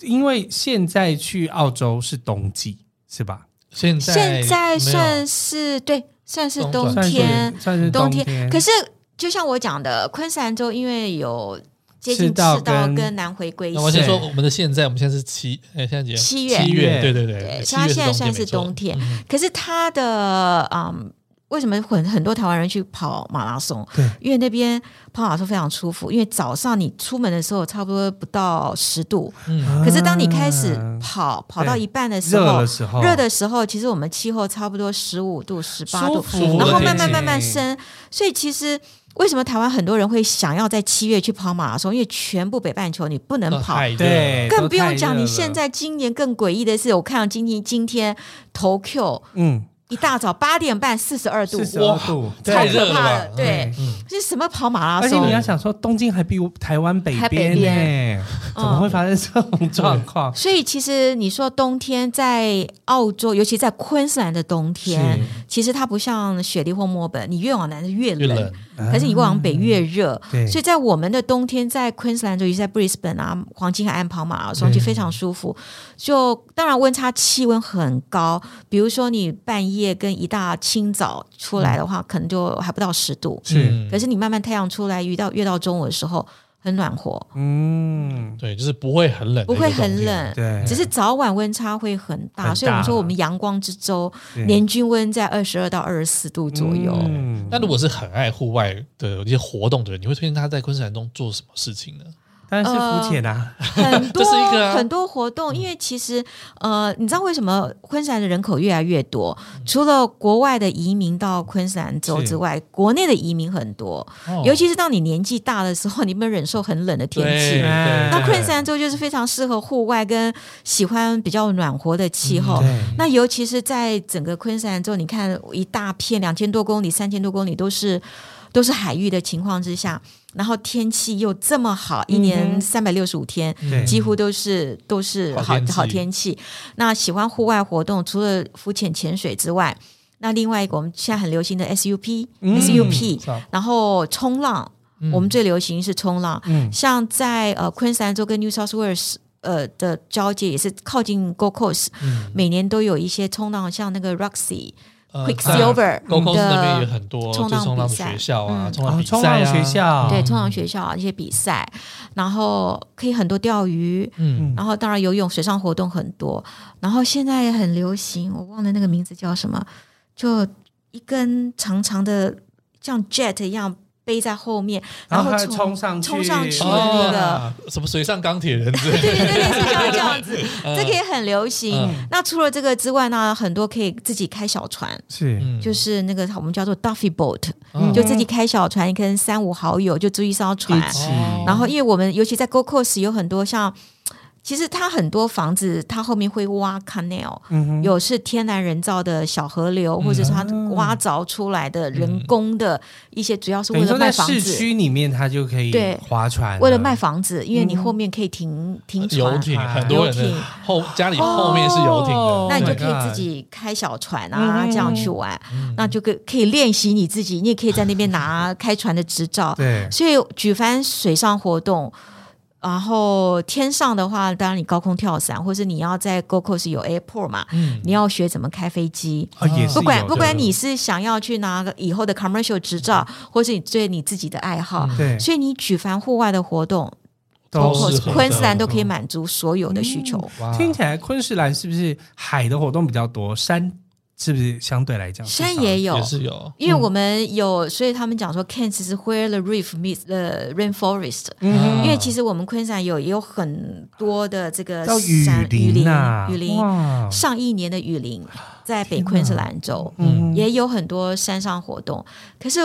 因为现在去澳洲是冬季，是吧？现在现在算是对。算是冬天，算是冬天。可是就像我讲的，昆士兰州因为有接近赤道跟南回归线。那我先说我们的现在，我们现在是七，哎，现在几月？七月，七月，对对对。所以它现在算是冬天，可是它的嗯。为什么很很多台湾人去跑马拉松？对，因为那边跑马拉松非常舒服。因为早上你出门的时候差不多不到十度，嗯，可是当你开始跑、啊、跑到一半的时候，热的时候，热的时候，其实我们气候差不多十五度、十八度，然后慢慢慢慢升。所以其实为什么台湾很多人会想要在七月去跑马拉松？因为全部北半球你不能跑，对，更不用讲。你现在今年更诡异的是，我看到今天今天 Tokyo，嗯。一大早八点半，四十二度，四十二度，超可怕了。对，这是什么跑马拉松？而且你要想说，东京还比台湾北边呢，怎么会发生这种状况？所以其实你说冬天在澳洲，尤其在昆士兰的冬天，其实它不像雪梨或墨本，你越往南是越冷，可是你越往北越热。所以在我们的冬天，在昆士兰州，尤其在布里斯本啊，黄金海岸跑马拉松就非常舒服。就当然温差气温很高，比如说你半夜。夜跟一大清早出来的话，嗯、可能就还不到十度。是，可是你慢慢太阳出来，遇到越到中午的时候，很暖和。嗯，对，就是不会很冷，不会很冷。对，只是早晚温差会很大，很大，所以我们说我们阳光之州年均温在二十二到二十四度左右。嗯，那如果是很爱户外的一些活动的人，你会推荐他在昆士兰中做什么事情呢？但是肤浅啊，很多很多活动，因为其实呃，你知道为什么昆士兰的人口越来越多？除了国外的移民到昆士兰州之外，国内的移民很多。尤其是当你年纪大的时候，你不能忍受很冷的天气，那昆士兰州就是非常适合户外跟喜欢比较暖和的气候。那尤其是在整个昆士兰州，你看一大片两千多公里、三千多公里都是都是海域的情况之下。然后天气又这么好，一年三百六十五天，嗯、几乎都是都是好好天气。那喜欢户外活动，除了浮潜、潜水之外，那另外一个我们现在很流行的 SUP、嗯、SUP，然后冲浪，嗯、我们最流行是冲浪。嗯、像在呃昆士兰州跟 New South Wales 呃的交界，也是靠近 Gold Coast，嗯、每年都有一些冲浪，像那个 Roxy。Quicksilver 的冲浪比赛，学校啊，冲浪冲浪学校，对，冲浪学校啊，一些比赛，然后可以很多钓鱼，嗯，然后当然游泳、水上活动很多，然后现在也很流行，我忘了那个名字叫什么，就一根长长的像 jet 一样。背在后面，然后冲上去，冲上去的那个什么水上钢铁人，对 对对，类似像这样子，这个也很流行。那除了这个之外呢，很多可以自己开小船，是，就是那个我们叫做 Duffy Boat，就自己开小船，跟三五好友就租一艘船，然后因为我们尤其在 Gold Coast 有很多像。其实它很多房子，它后面会挖 canal，有是天然人造的小河流，或者是它挖凿出来的人工的一些，主要是为了卖房子。市区里面它就可以对划船，为了卖房子，因为你后面可以停停船，游艇，很多人后家里后面是游艇的，那你就可以自己开小船啊，这样去玩，那就可可以练习你自己，你也可以在那边拿开船的执照。对，所以举凡水上活动。然后天上的话，当然你高空跳伞，或是你要在 Gold Coast 有 airport 嘛，嗯、你要学怎么开飞机。哦、不管不管你是想要去拿个以后的 commercial 执照，嗯、或是你对你自己的爱好，对，所以你举凡户外的活动，都昆士兰都可以满足所有的需求。嗯、听起来昆士兰是不是海的活动比较多？山？是不是相对来讲山也有也是有，因为我们有，所以他们讲说 Cairns 是 where the reef meets the rainforest。嗯，因为其实我们昆山有也有很多的这个山雨林啊，雨林，上亿年的雨林在北昆士兰州，嗯，也有很多山上活动。可是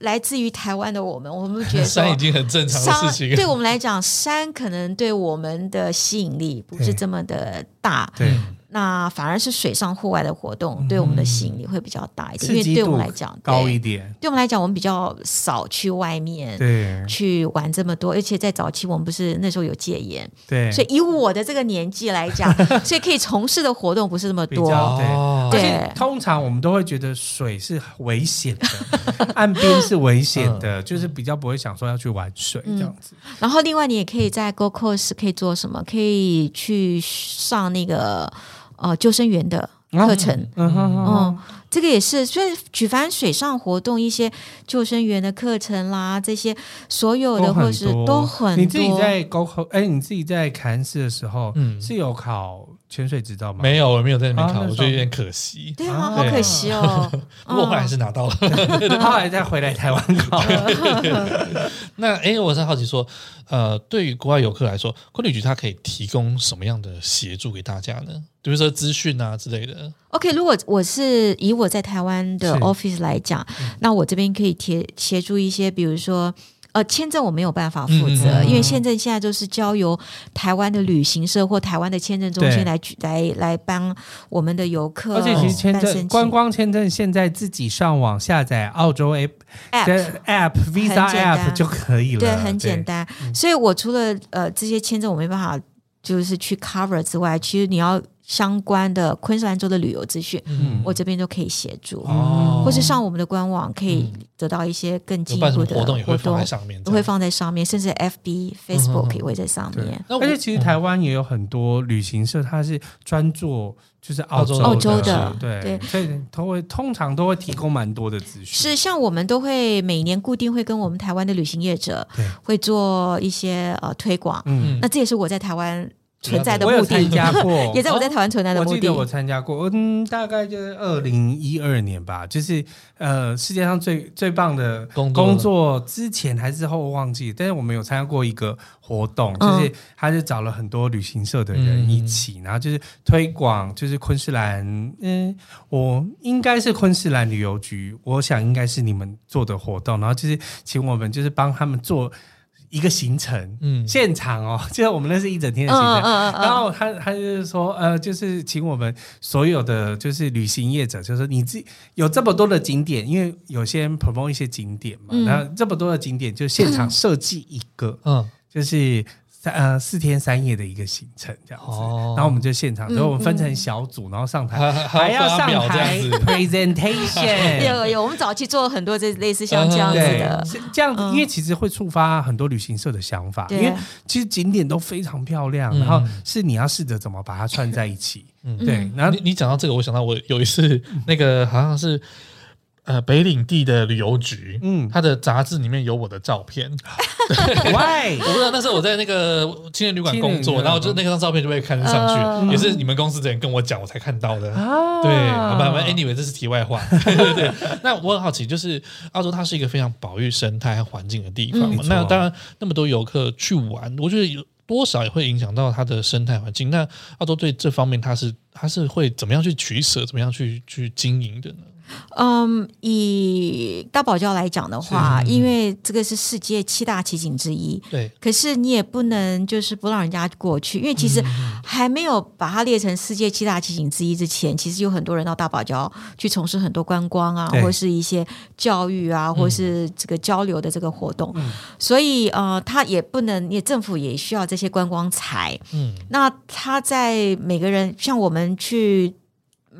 来自于台湾的我们，我们觉得 山已经很正常的事情。对我们来讲，山可能对我们的吸引力不是这么的大。对。那反而是水上户外的活动对我们的吸引力会比较大一点，因为对我们来讲高一点。对我们来讲，我们比较少去外面对去玩这么多，而且在早期我们不是那时候有戒严，对，所以以我的这个年纪来讲，所以可以从事的活动不是那么多。对，对，通常我们都会觉得水是危险的，岸边是危险的，就是比较不会想说要去玩水这样子。然后另外你也可以在 Gold Coast 可以做什么？可以去上那个。呃，救生员的课程，嗯嗯嗯，这个也是，所以举凡水上活动，一些救生员的课程啦，这些所有的或是都很多。你自己在高考，哎，你自己在凯恩斯的时候，嗯，是有考潜水执照吗？没有，我没有在那边考，我觉得有点可惜。对啊，好可惜哦。不过后来还是拿到了，后来再回来台湾考。那哎，我是好奇说，呃，对于国外游客来说，昆旅局它可以提供什么样的协助给大家呢？比如说资讯啊之类的。OK，如果我是以我在台湾的 office 来讲，嗯、那我这边可以协协助一些，比如说呃签证我没有办法负责，嗯、因为签证现在都是交由台湾的旅行社或台湾的签证中心来对来来帮我们的游客。而且其实签证观光签证现在自己上网下载澳洲 app app visa app 就可以了，对，很简单。所以我除了呃这些签证我没办法就是去 cover 之外，其实你要。相关的昆士兰州的旅游资讯，嗯、我这边都可以协助，哦、或是上我们的官网可以得到一些更进一步的活动，活动上面都会放在上面，甚至 FB、Facebook 也会在上面。而且其实台湾也有很多旅行社，它是专做就是澳洲澳洲的，对。对，所以都会通常都会提供蛮多的资讯。是像我们都会每年固定会跟我们台湾的旅行业者会做一些呃推广，嗯，那这也是我在台湾。存在的目的，我有参加过，也在我在台湾存在的目的。我记得我参加过，嗯，大概就是二零一二年吧，就是呃，世界上最最棒的工作。之前还是后忘记，但是我们有参加过一个活动，就是他是找了很多旅行社的人一起，嗯、然后就是推广，就是昆士兰，嗯，我应该是昆士兰旅游局，我想应该是你们做的活动，然后就是请我们就是帮他们做。一个行程，嗯，现场哦，就是我们那是一整天的行程，嗯嗯嗯、然后他他就是说，呃，就是请我们所有的就是旅行业者，就是你自己有这么多的景点，因为有些人 promote 一些景点嘛，嗯、然后这么多的景点就现场 设计一个，嗯，就是。三呃四天三夜的一个行程这样子，然后我们就现场，所以我们分成小组，然后上台还要上台 presentation。有有，我们早期做了很多这类似像这样子的，这样，因为其实会触发很多旅行社的想法，因为其实景点都非常漂亮，然后是你要试着怎么把它串在一起。对，然后你你讲到这个，我想到我有一次那个好像是。呃，北领地的旅游局，嗯，他的杂志里面有我的照片。Why？我不知道，那时候我在那个青年旅馆工作，然后就那张照片就被刊上去，也是你们公司的人跟我讲，我才看到的。对，好吧，Anyway，这是题外话。对对对。那我很好奇，就是澳洲它是一个非常保育生态和环境的地方嘛。那当然，那么多游客去玩，我觉得有多少也会影响到它的生态环境。那澳洲对这方面，它是它是会怎么样去取舍，怎么样去去经营的呢？嗯，以大堡礁来讲的话，因为这个是世界七大奇景之一，对。可是你也不能就是不让人家过去，因为其实还没有把它列成世界七大奇景之一之前，其实有很多人到大堡礁去从事很多观光啊，或是一些教育啊，或是这个交流的这个活动。所以呃，他也不能，也政府也需要这些观光财。嗯，那他在每个人像我们去。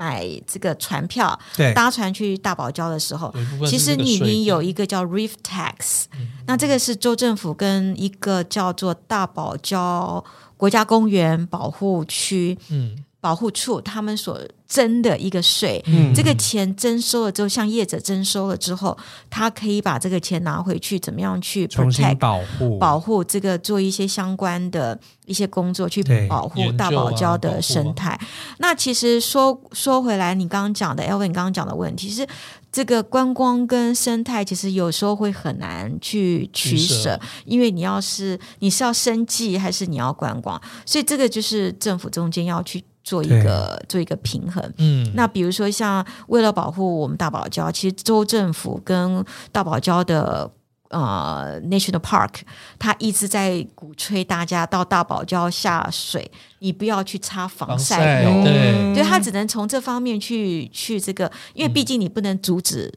买这个船票，对。搭船去大堡礁的时候，其实你你有一个叫 Reef Tax，嗯、那这个是州政府跟一个叫做大堡礁国家公园保护区，嗯，保护处他们所征的一个税，嗯、这个钱征收了之后，向业者征收了之后，他可以把这个钱拿回去，怎么样去 protect, 重新保护保护这个做一些相关的一些工作，去保护大堡礁的生态。啊、那其实说说回来，你刚刚讲的 Elvin 你刚刚讲的问题，是这个观光跟生态其实有时候会很难去取，舍因为你要是你是要生计还是你要观光，所以这个就是政府中间要去。做一个做一个平衡，嗯，那比如说像为了保护我们大堡礁，其实州政府跟大堡礁的呃 National Park，他一直在鼓吹大家到大堡礁下水，你不要去擦防晒油，对，对他只能从这方面去去这个，因为毕竟你不能阻止。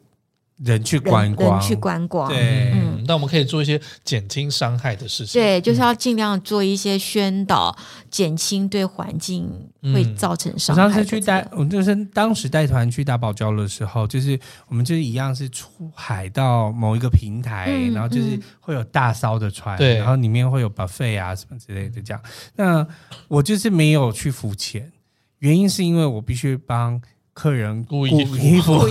人去观光，人去观光，对，嗯，那我们可以做一些减轻伤害的事情，对，就是要尽量做一些宣导，减轻对环境会造成伤害。我上次去带，我就是当时带团去打保礁的时候，就是我们就是一样是出海到某一个平台，然后就是会有大艘的船，对，然后里面会有 buffet 啊什么之类的这样。那我就是没有去浮潜，原因是因为我必须帮。客人故意衣服，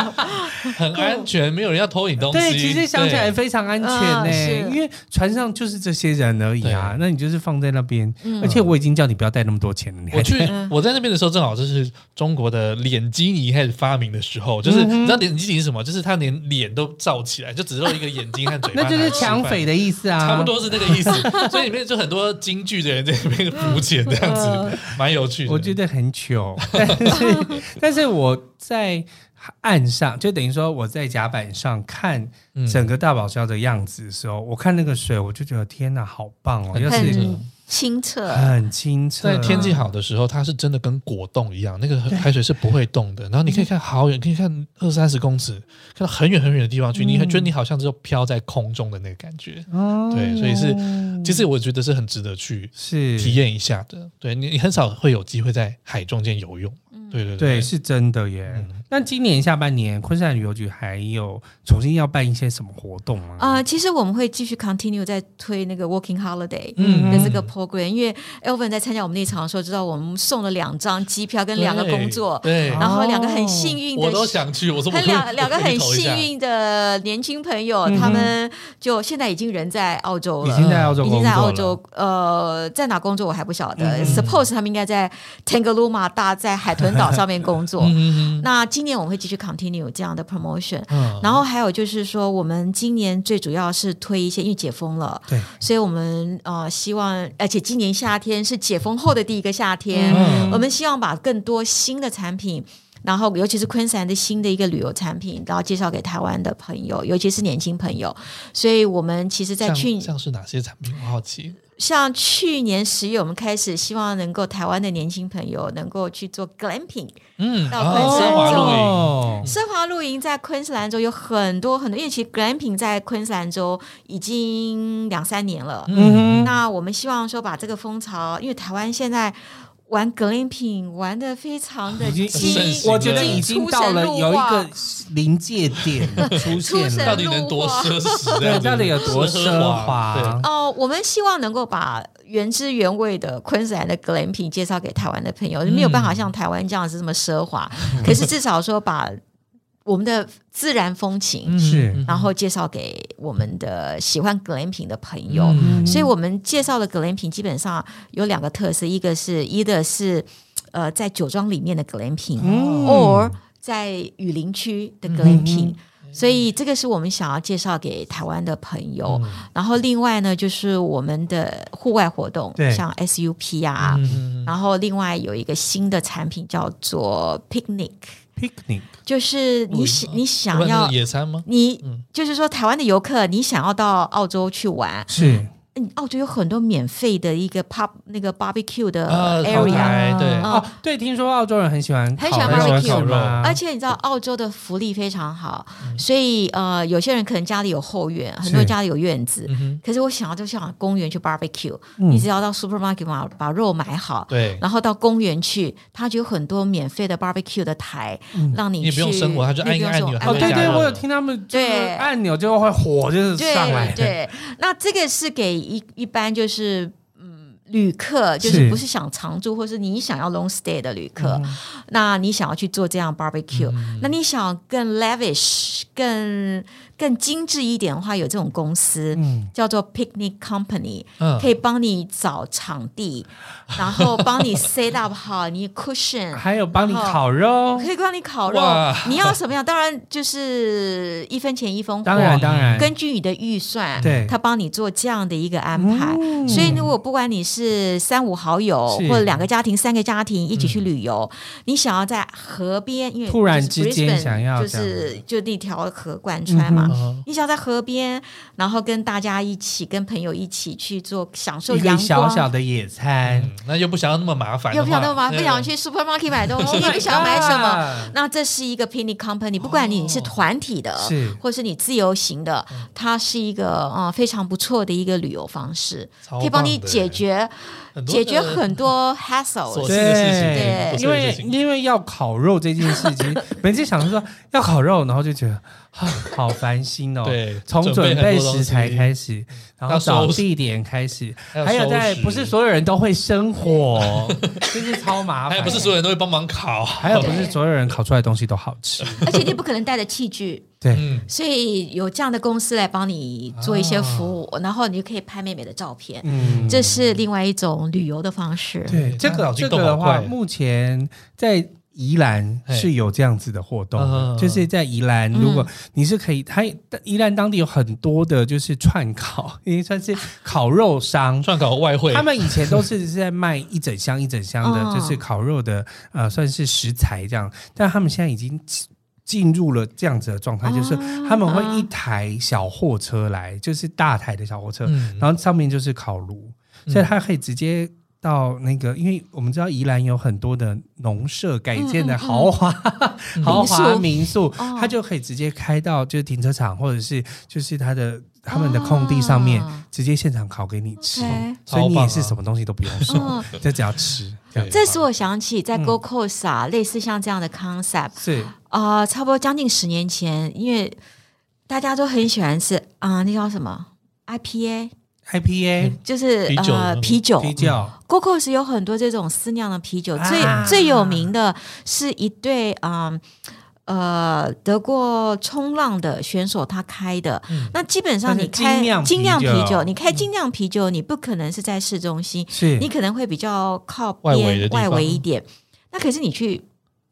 很安全，没有人要偷你东西。对，其实想起来非常安全呢，因为船上就是这些人而已啊。那你就是放在那边，而且我已经叫你不要带那么多钱了。我去，我在那边的时候，正好就是中国的脸基尼开始发明的时候，就是你知道脸基尼是什么？就是他连脸都罩起来，就只露一个眼睛和嘴巴，那就是抢匪的意思啊，差不多是那个意思。所以里面就很多京剧的人在那边浮潜，这样子蛮有趣的。我觉得很糗，但是。但是我在岸上，就等于说我在甲板上看整个大堡礁的样子的时候，嗯、我看那个水，我就觉得天哪，好棒哦！要是清澈，很清澈。在天气好的时候，它是真的跟果冻一样，那个海水是不会动的。然后你可以看好远，可以看二三十公尺，看到很远很远的地方去，嗯、你会觉得你好像就飘在空中的那个感觉。哦、对，所以是其实我觉得是很值得去是体验一下的。对你，你很少会有机会在海中间游泳。对对对，是真的耶。那、嗯、今年下半年，昆山旅游局还有重新要办一些什么活动吗？啊、呃，其实我们会继续 continue 在推那个 Working Holiday 的这个 program，、嗯、因为 Elvin 在参加我们那场的时候，知道我们送了两张机票跟两个工作，对，对然后两个很幸运的，我都想去，我说我两 两个很幸运的年轻朋友，他们就现在已经人在澳洲了，已经在澳洲，已经在澳洲，呃，在哪工作我还不晓得、嗯、，Suppose 他们应该在 Tangalooma 大在海豚岛。上面工作，嗯那今年我们会继续 continue 这样的 promotion，嗯。然后还有就是说，我们今年最主要是推一些，因为解封了，对，所以我们呃希望，而且今年夏天是解封后的第一个夏天，嗯。我们希望把更多新的产品，然后尤其是昆山的新的一个旅游产品，然后介绍给台湾的朋友，尤其是年轻朋友，所以我们其实，在去年像是哪些产品？我好奇。像去年十月，我们开始希望能够台湾的年轻朋友能够去做 glamping，嗯，到昆士兰州，哦、奢华露营在昆士兰州有很多很多，因为其实 glamping 在昆士兰州已经两三年了，嗯。哼，那我们希望说把这个风潮，因为台湾现在。玩 glamping 玩的非常的精，我觉得已经到了有一个临界点 出现了，到底能多奢侈？对，到底有多奢华？哦，我们希望能够把原汁原味的昆士兰的 glamping 介绍给台湾的朋友，没有办法像台湾这样子这么奢华，可是至少说把。我们的自然风情是，然后介绍给我们的喜欢 glamping 的朋友，嗯、所以我们介绍的 glamping 基本上有两个特色，一个是一的是呃在酒庄里面的 glamping，或、嗯、在雨林区的 glamping，、嗯、所以这个是我们想要介绍给台湾的朋友。嗯、然后另外呢，就是我们的户外活动，像 SUP 啊，嗯、然后另外有一个新的产品叫做 picnic。Picnic 就是你想你想要野餐吗？你就是说台湾的游客，你想要到澳洲去玩是。嗯，澳洲有很多免费的一个 pub 那个 barbecue 的 area，对。哦，对，听说澳洲人很喜欢很喜欢 barbecue，而且你知道澳洲的福利非常好，所以呃，有些人可能家里有后院，很多人家里有院子，可是我想要就想公园去 barbecue，你只要到 supermarket 把把肉买好，对，然后到公园去，它就有很多免费的 barbecue 的台，让你你不用生活，它就按一个按钮，哦，对对，我有听他们对。按钮就会火就是上来，对，那这个是给。一一般就是，嗯，旅客就是不是想常住，或是你想要 long stay 的旅客，嗯、那你想要去做这样 barbecue，、嗯、那你想更 lavish 更。更精致一点的话，有这种公司、嗯、叫做 Picnic Company，、嗯、可以帮你找场地，然后帮你 set up 好你 cushion，还有帮你烤肉，可以帮你烤肉。你要什么样？当然就是一分钱一分货。当然当然，根据你的预算，对，他帮你做这样的一个安排。嗯、所以如果不管你是三五好友，或者两个家庭、三个家庭一起去旅游，嗯、你想要在河边，因为突然之间想要就是就那条河贯穿嘛。嗯你想在河边，然后跟大家一起，跟朋友一起去做享受阳光，小小的野餐，嗯，那又不想要那么麻烦，又不想那么麻烦，不想去 supermarket 买东西，也 不想要买什么。那这是一个 picnic company，不管你是团体的，是，或是你自由行的，它是一个啊非常不错的一个旅游方式，可以帮你解决。解决很多 hassle 对，对，因为因为要烤肉这件事情，每次想着说要烤肉，然后就觉得 好烦心哦。对，从准备食材开始，然后找地点开始，还有在不是所有人都会生火，就是超麻烦。还有不是所有人都会帮忙烤，还有不是所有人烤出来的东西都好吃，而且你不可能带着器具。对，所以有这样的公司来帮你做一些服务，然后你就可以拍妹妹的照片。嗯，这是另外一种旅游的方式。对，这个这个的话，目前在宜兰是有这样子的活动，就是在宜兰，如果你是可以，它宜兰当地有很多的，就是串烤，因为算是烤肉商，串烤外汇。他们以前都是在卖一整箱一整箱的，就是烤肉的，呃，算是食材这样，但他们现在已经。进入了这样子的状态，就是他们会一台小货车来，就是大台的小货车，然后上面就是烤炉，所以它可以直接到那个，因为我们知道宜兰有很多的农舍改建的豪华 豪华民宿，它就可以直接开到就是停车场或者是就是它的他们的空地上面，直接现场烤给你吃，所以你也是什么东西都不用说，就只要吃。这使 我想起在 Coast 啊，类似像这样的 concept 是。啊、呃，差不多将近十年前，因为大家都很喜欢吃啊、呃，那叫什么 IPA，IPA 就是啤酒呃啤酒啤酒。Gold Coast 有很多这种私酿的啤酒，最、啊、最有名的是一对啊呃，呃得过冲浪的选手他开的。嗯、那基本上你开精酿啤，啤酒，你开精酿啤酒，你不可能是在市中心，是你可能会比较靠边外围一点。那可是你去。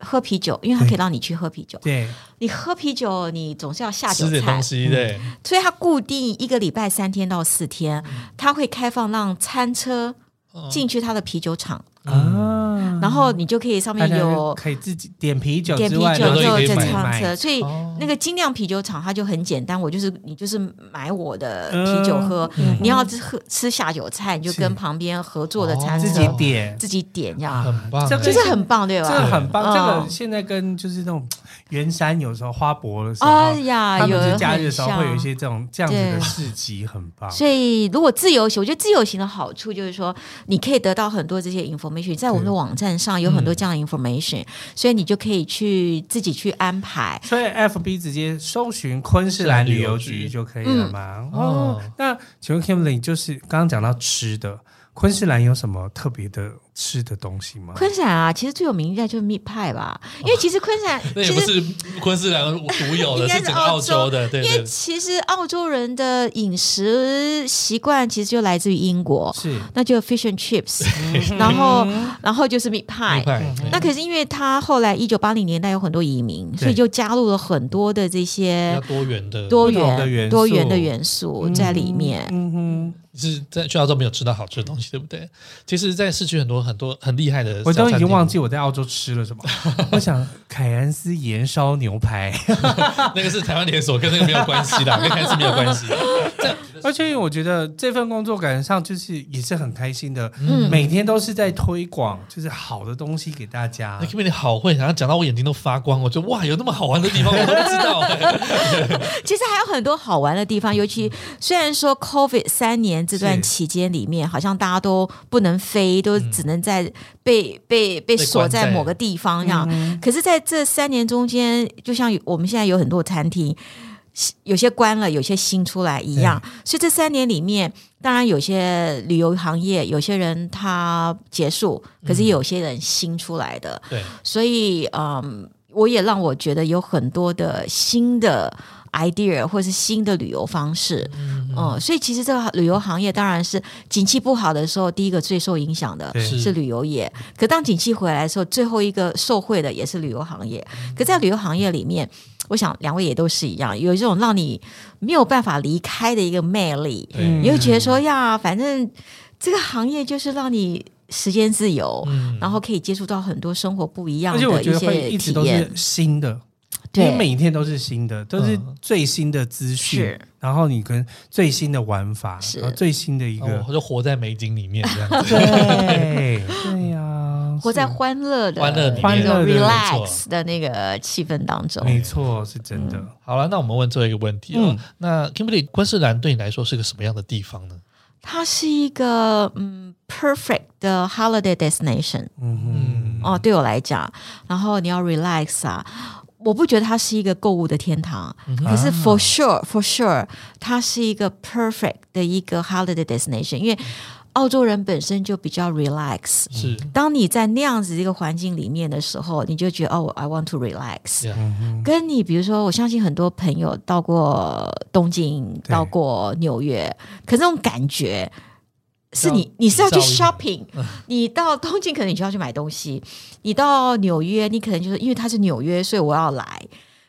喝啤酒，因为它可以让你去喝啤酒。对，你喝啤酒，你总是要下酒菜。吃点东西，对。所以它固定一个礼拜三天到四天，它会开放让餐车进去它的啤酒厂。啊，然后你就可以上面有可以自己点啤酒，点啤酒之后再上车。所以那个精酿啤酒厂它就很简单，我就是你就是买我的啤酒喝，你要吃喝吃下酒菜，你就跟旁边合作的餐车。自己点。自己点，这样。很棒，就是很棒，对吧？这个很棒，这个现在跟就是那种圆山有时候花博的时候，哎呀，他们假日的时候会有一些这种这样子的市集，很棒。所以如果自由行，我觉得自由行的好处就是说，你可以得到很多这些 information。在我们的网站上有很多这样的 information，、嗯、所以你就可以去自己去安排。所以 FB 直接搜寻昆士兰旅游局就可以了吗？嗯、哦，那请问 Kimberly，就是刚刚讲到吃的，昆士兰有什么特别的？吃的东西吗？昆士兰啊，其实最有名应该就是 meat pie 吧，因为其实昆士兰 那也不是昆士兰独有的，是整个澳洲的。对，因为其实澳洲人的饮食习惯其实就来自于英国，是那就 fish and chips，然后然后就是 meat pie。那可是因为他后来一九八零年代有很多移民，所以就加入了很多的这些多元的多元多元的元素在里面。嗯哼。是在去澳洲没有吃到好吃的东西，对不对？其实，在市区很多很多很厉害的，我都已经忘记我在澳洲吃了什么。我想凯恩斯盐烧牛排，那个是台湾连锁，跟那个没有关系的，跟凯恩斯没有关系。而且我觉得这份工作感觉上就是也是很开心的，嗯，每天都是在推广就是好的东西给大家。那因为你好会，然后讲到我眼睛都发光，我觉得哇，有那么好玩的地方我都不知道。其实还有很多好玩的地方，尤其虽然说 COVID 三年这段期间里面，好像大家都不能飞，都只能在被被被锁在某个地方这样。可是在这三年中间，就像我们现在有很多餐厅。有些关了，有些新出来一样。所以这三年里面，当然有些旅游行业，有些人他结束，可是有些人新出来的。对、嗯，所以嗯，我也让我觉得有很多的新的 idea 或是新的旅游方式。嗯，嗯，所以其实这个旅游行业当然是景气不好的时候，第一个最受影响的是旅游业。可当景气回来的时候，最后一个受惠的也是旅游行业。可在旅游行业里面。我想两位也都是一样，有这种让你没有办法离开的一个魅力，你会觉得说呀，反正这个行业就是让你时间自由，嗯、然后可以接触到很多生活不一样的一些体验，一直都是新的，对，因为每一天都是新的，都是最新的资讯，嗯、然后你跟最新的玩法，是然后最新的一个，就活在美景里面这样子，对，对呀、啊。活在欢乐的、欢乐、欢乐、relax 的那个气氛当中，没错，是真的。嗯、好了，那我们问最后一个问题哦。嗯、那 Kimberly 昆士兰对你来说是个什么样的地方呢？它是一个嗯 perfect 的 holiday destination。嗯嗯。哦，对我来讲，然后你要 relax 啊，我不觉得它是一个购物的天堂，嗯、可是 for sure for sure 它是一个 perfect 的一个 holiday destination，因为。澳洲人本身就比较 relax，是。当你在那样子一个环境里面的时候，你就觉得哦，I want to relax。跟你比如说，我相信很多朋友到过东京，到过纽约，可是那种感觉是你你是要去 shopping，你到东京可能你就要去买东西，你到纽约你可能就是因为它是纽约，所以我要来。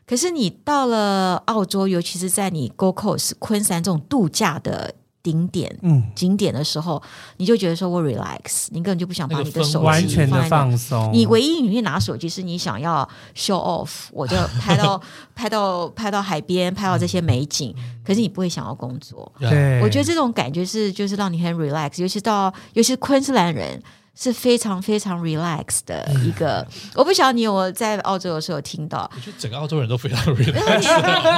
可是你到了澳洲，尤其是在你 Gold Coast 昆山这种度假的。顶点，嗯，景点的时候，你就觉得说我 relax，你根本就不想把你的手机完全的放松。你唯一你拿手机是你想要 show off，我就 拍到拍到拍到海边，拍到这些美景。可是你不会想要工作。对，我觉得这种感觉是就是让你很 relax，尤其到尤其是昆士兰人。是非常非常 relax 的一个，嗯、我不晓得你有没有在澳洲的时候听到。我觉得整个澳洲人都非常 relax，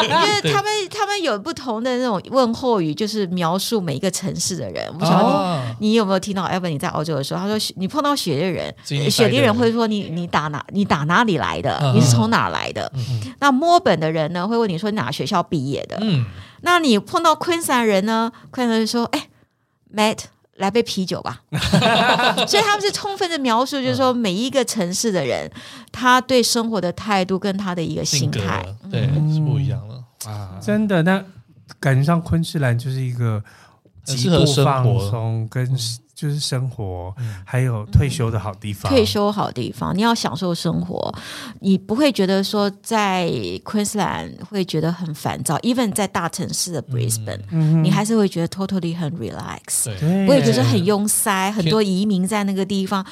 因为他们他们有不同的那种问候语，就是描述每一个城市的人。我不晓得你、哦、你有没有听到？Evan 你在澳洲的时候，他说你碰到雪梨人，雪地人会说你你打哪你打哪里来的？嗯、你是从哪来的？嗯、那墨本的人呢会问你说你哪学校毕业的？嗯、那你碰到昆山人呢？昆山人说哎，Matt。来杯啤酒吧，所以他们是充分的描述，就是说每一个城市的人，他对生活的态度跟他的一个心态，对，是不一样的啊！真的，那感觉上昆士兰就是一个极度放松跟。就是生活，还有退休的好地方。退休好地方，你要享受生活，你不会觉得说在昆士兰会觉得很烦躁。Even 在大城市的 Brisbane，你还是会觉得 totally 很 relax。我也觉得很拥塞，很多移民在那个地方，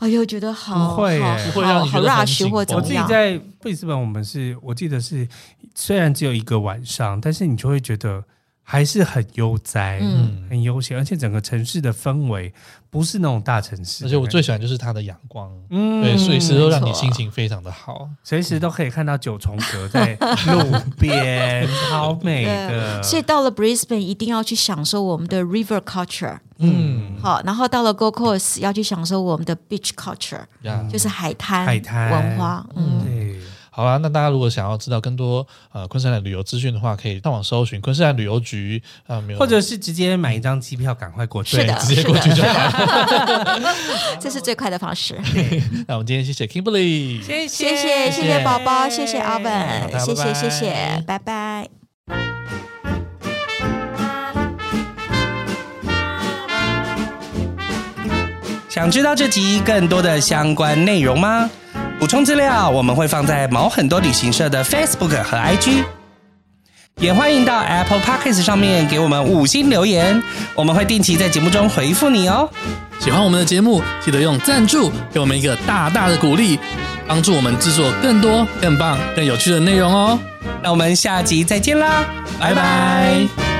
哎呦，觉得好，不会，不会让你觉得很紧张。我自己在 Brisbane，我们是我记得是虽然只有一个晚上，但是你就会觉得。还是很悠哉，嗯，很悠闲，而且整个城市的氛围不是那种大城市。而且我最喜欢就是它的阳光，嗯，对，随时都让你心情非常的好，随时都可以看到九重阁在 路边，好美的。所以到了 Brisbane 一定要去享受我们的 River Culture，嗯，好，然后到了 Gold Coast 要去享受我们的 Beach Culture，就是海滩海滩文化，嗯，对。好啦，那大家如果想要知道更多呃昆士兰旅游资讯的话，可以上网搜寻昆士兰旅游局啊，没有，或者是直接买一张机票，赶快过去，是的，直接过去就好，这是最快的方式。那我们今天谢谢 Kimberly，谢谢。谢谢谢谢宝宝，谢谢。Alvin，谢谢谢谢，拜拜。想知道这集更多的相关内容吗？补充资料，我们会放在毛很多旅行社的 Facebook 和 IG，也欢迎到 Apple Podcast 上面给我们五星留言，我们会定期在节目中回复你哦。喜欢我们的节目，记得用赞助给我们一个大大的鼓励，帮助我们制作更多、更棒、更有趣的内容哦。那我们下集再见啦，拜拜。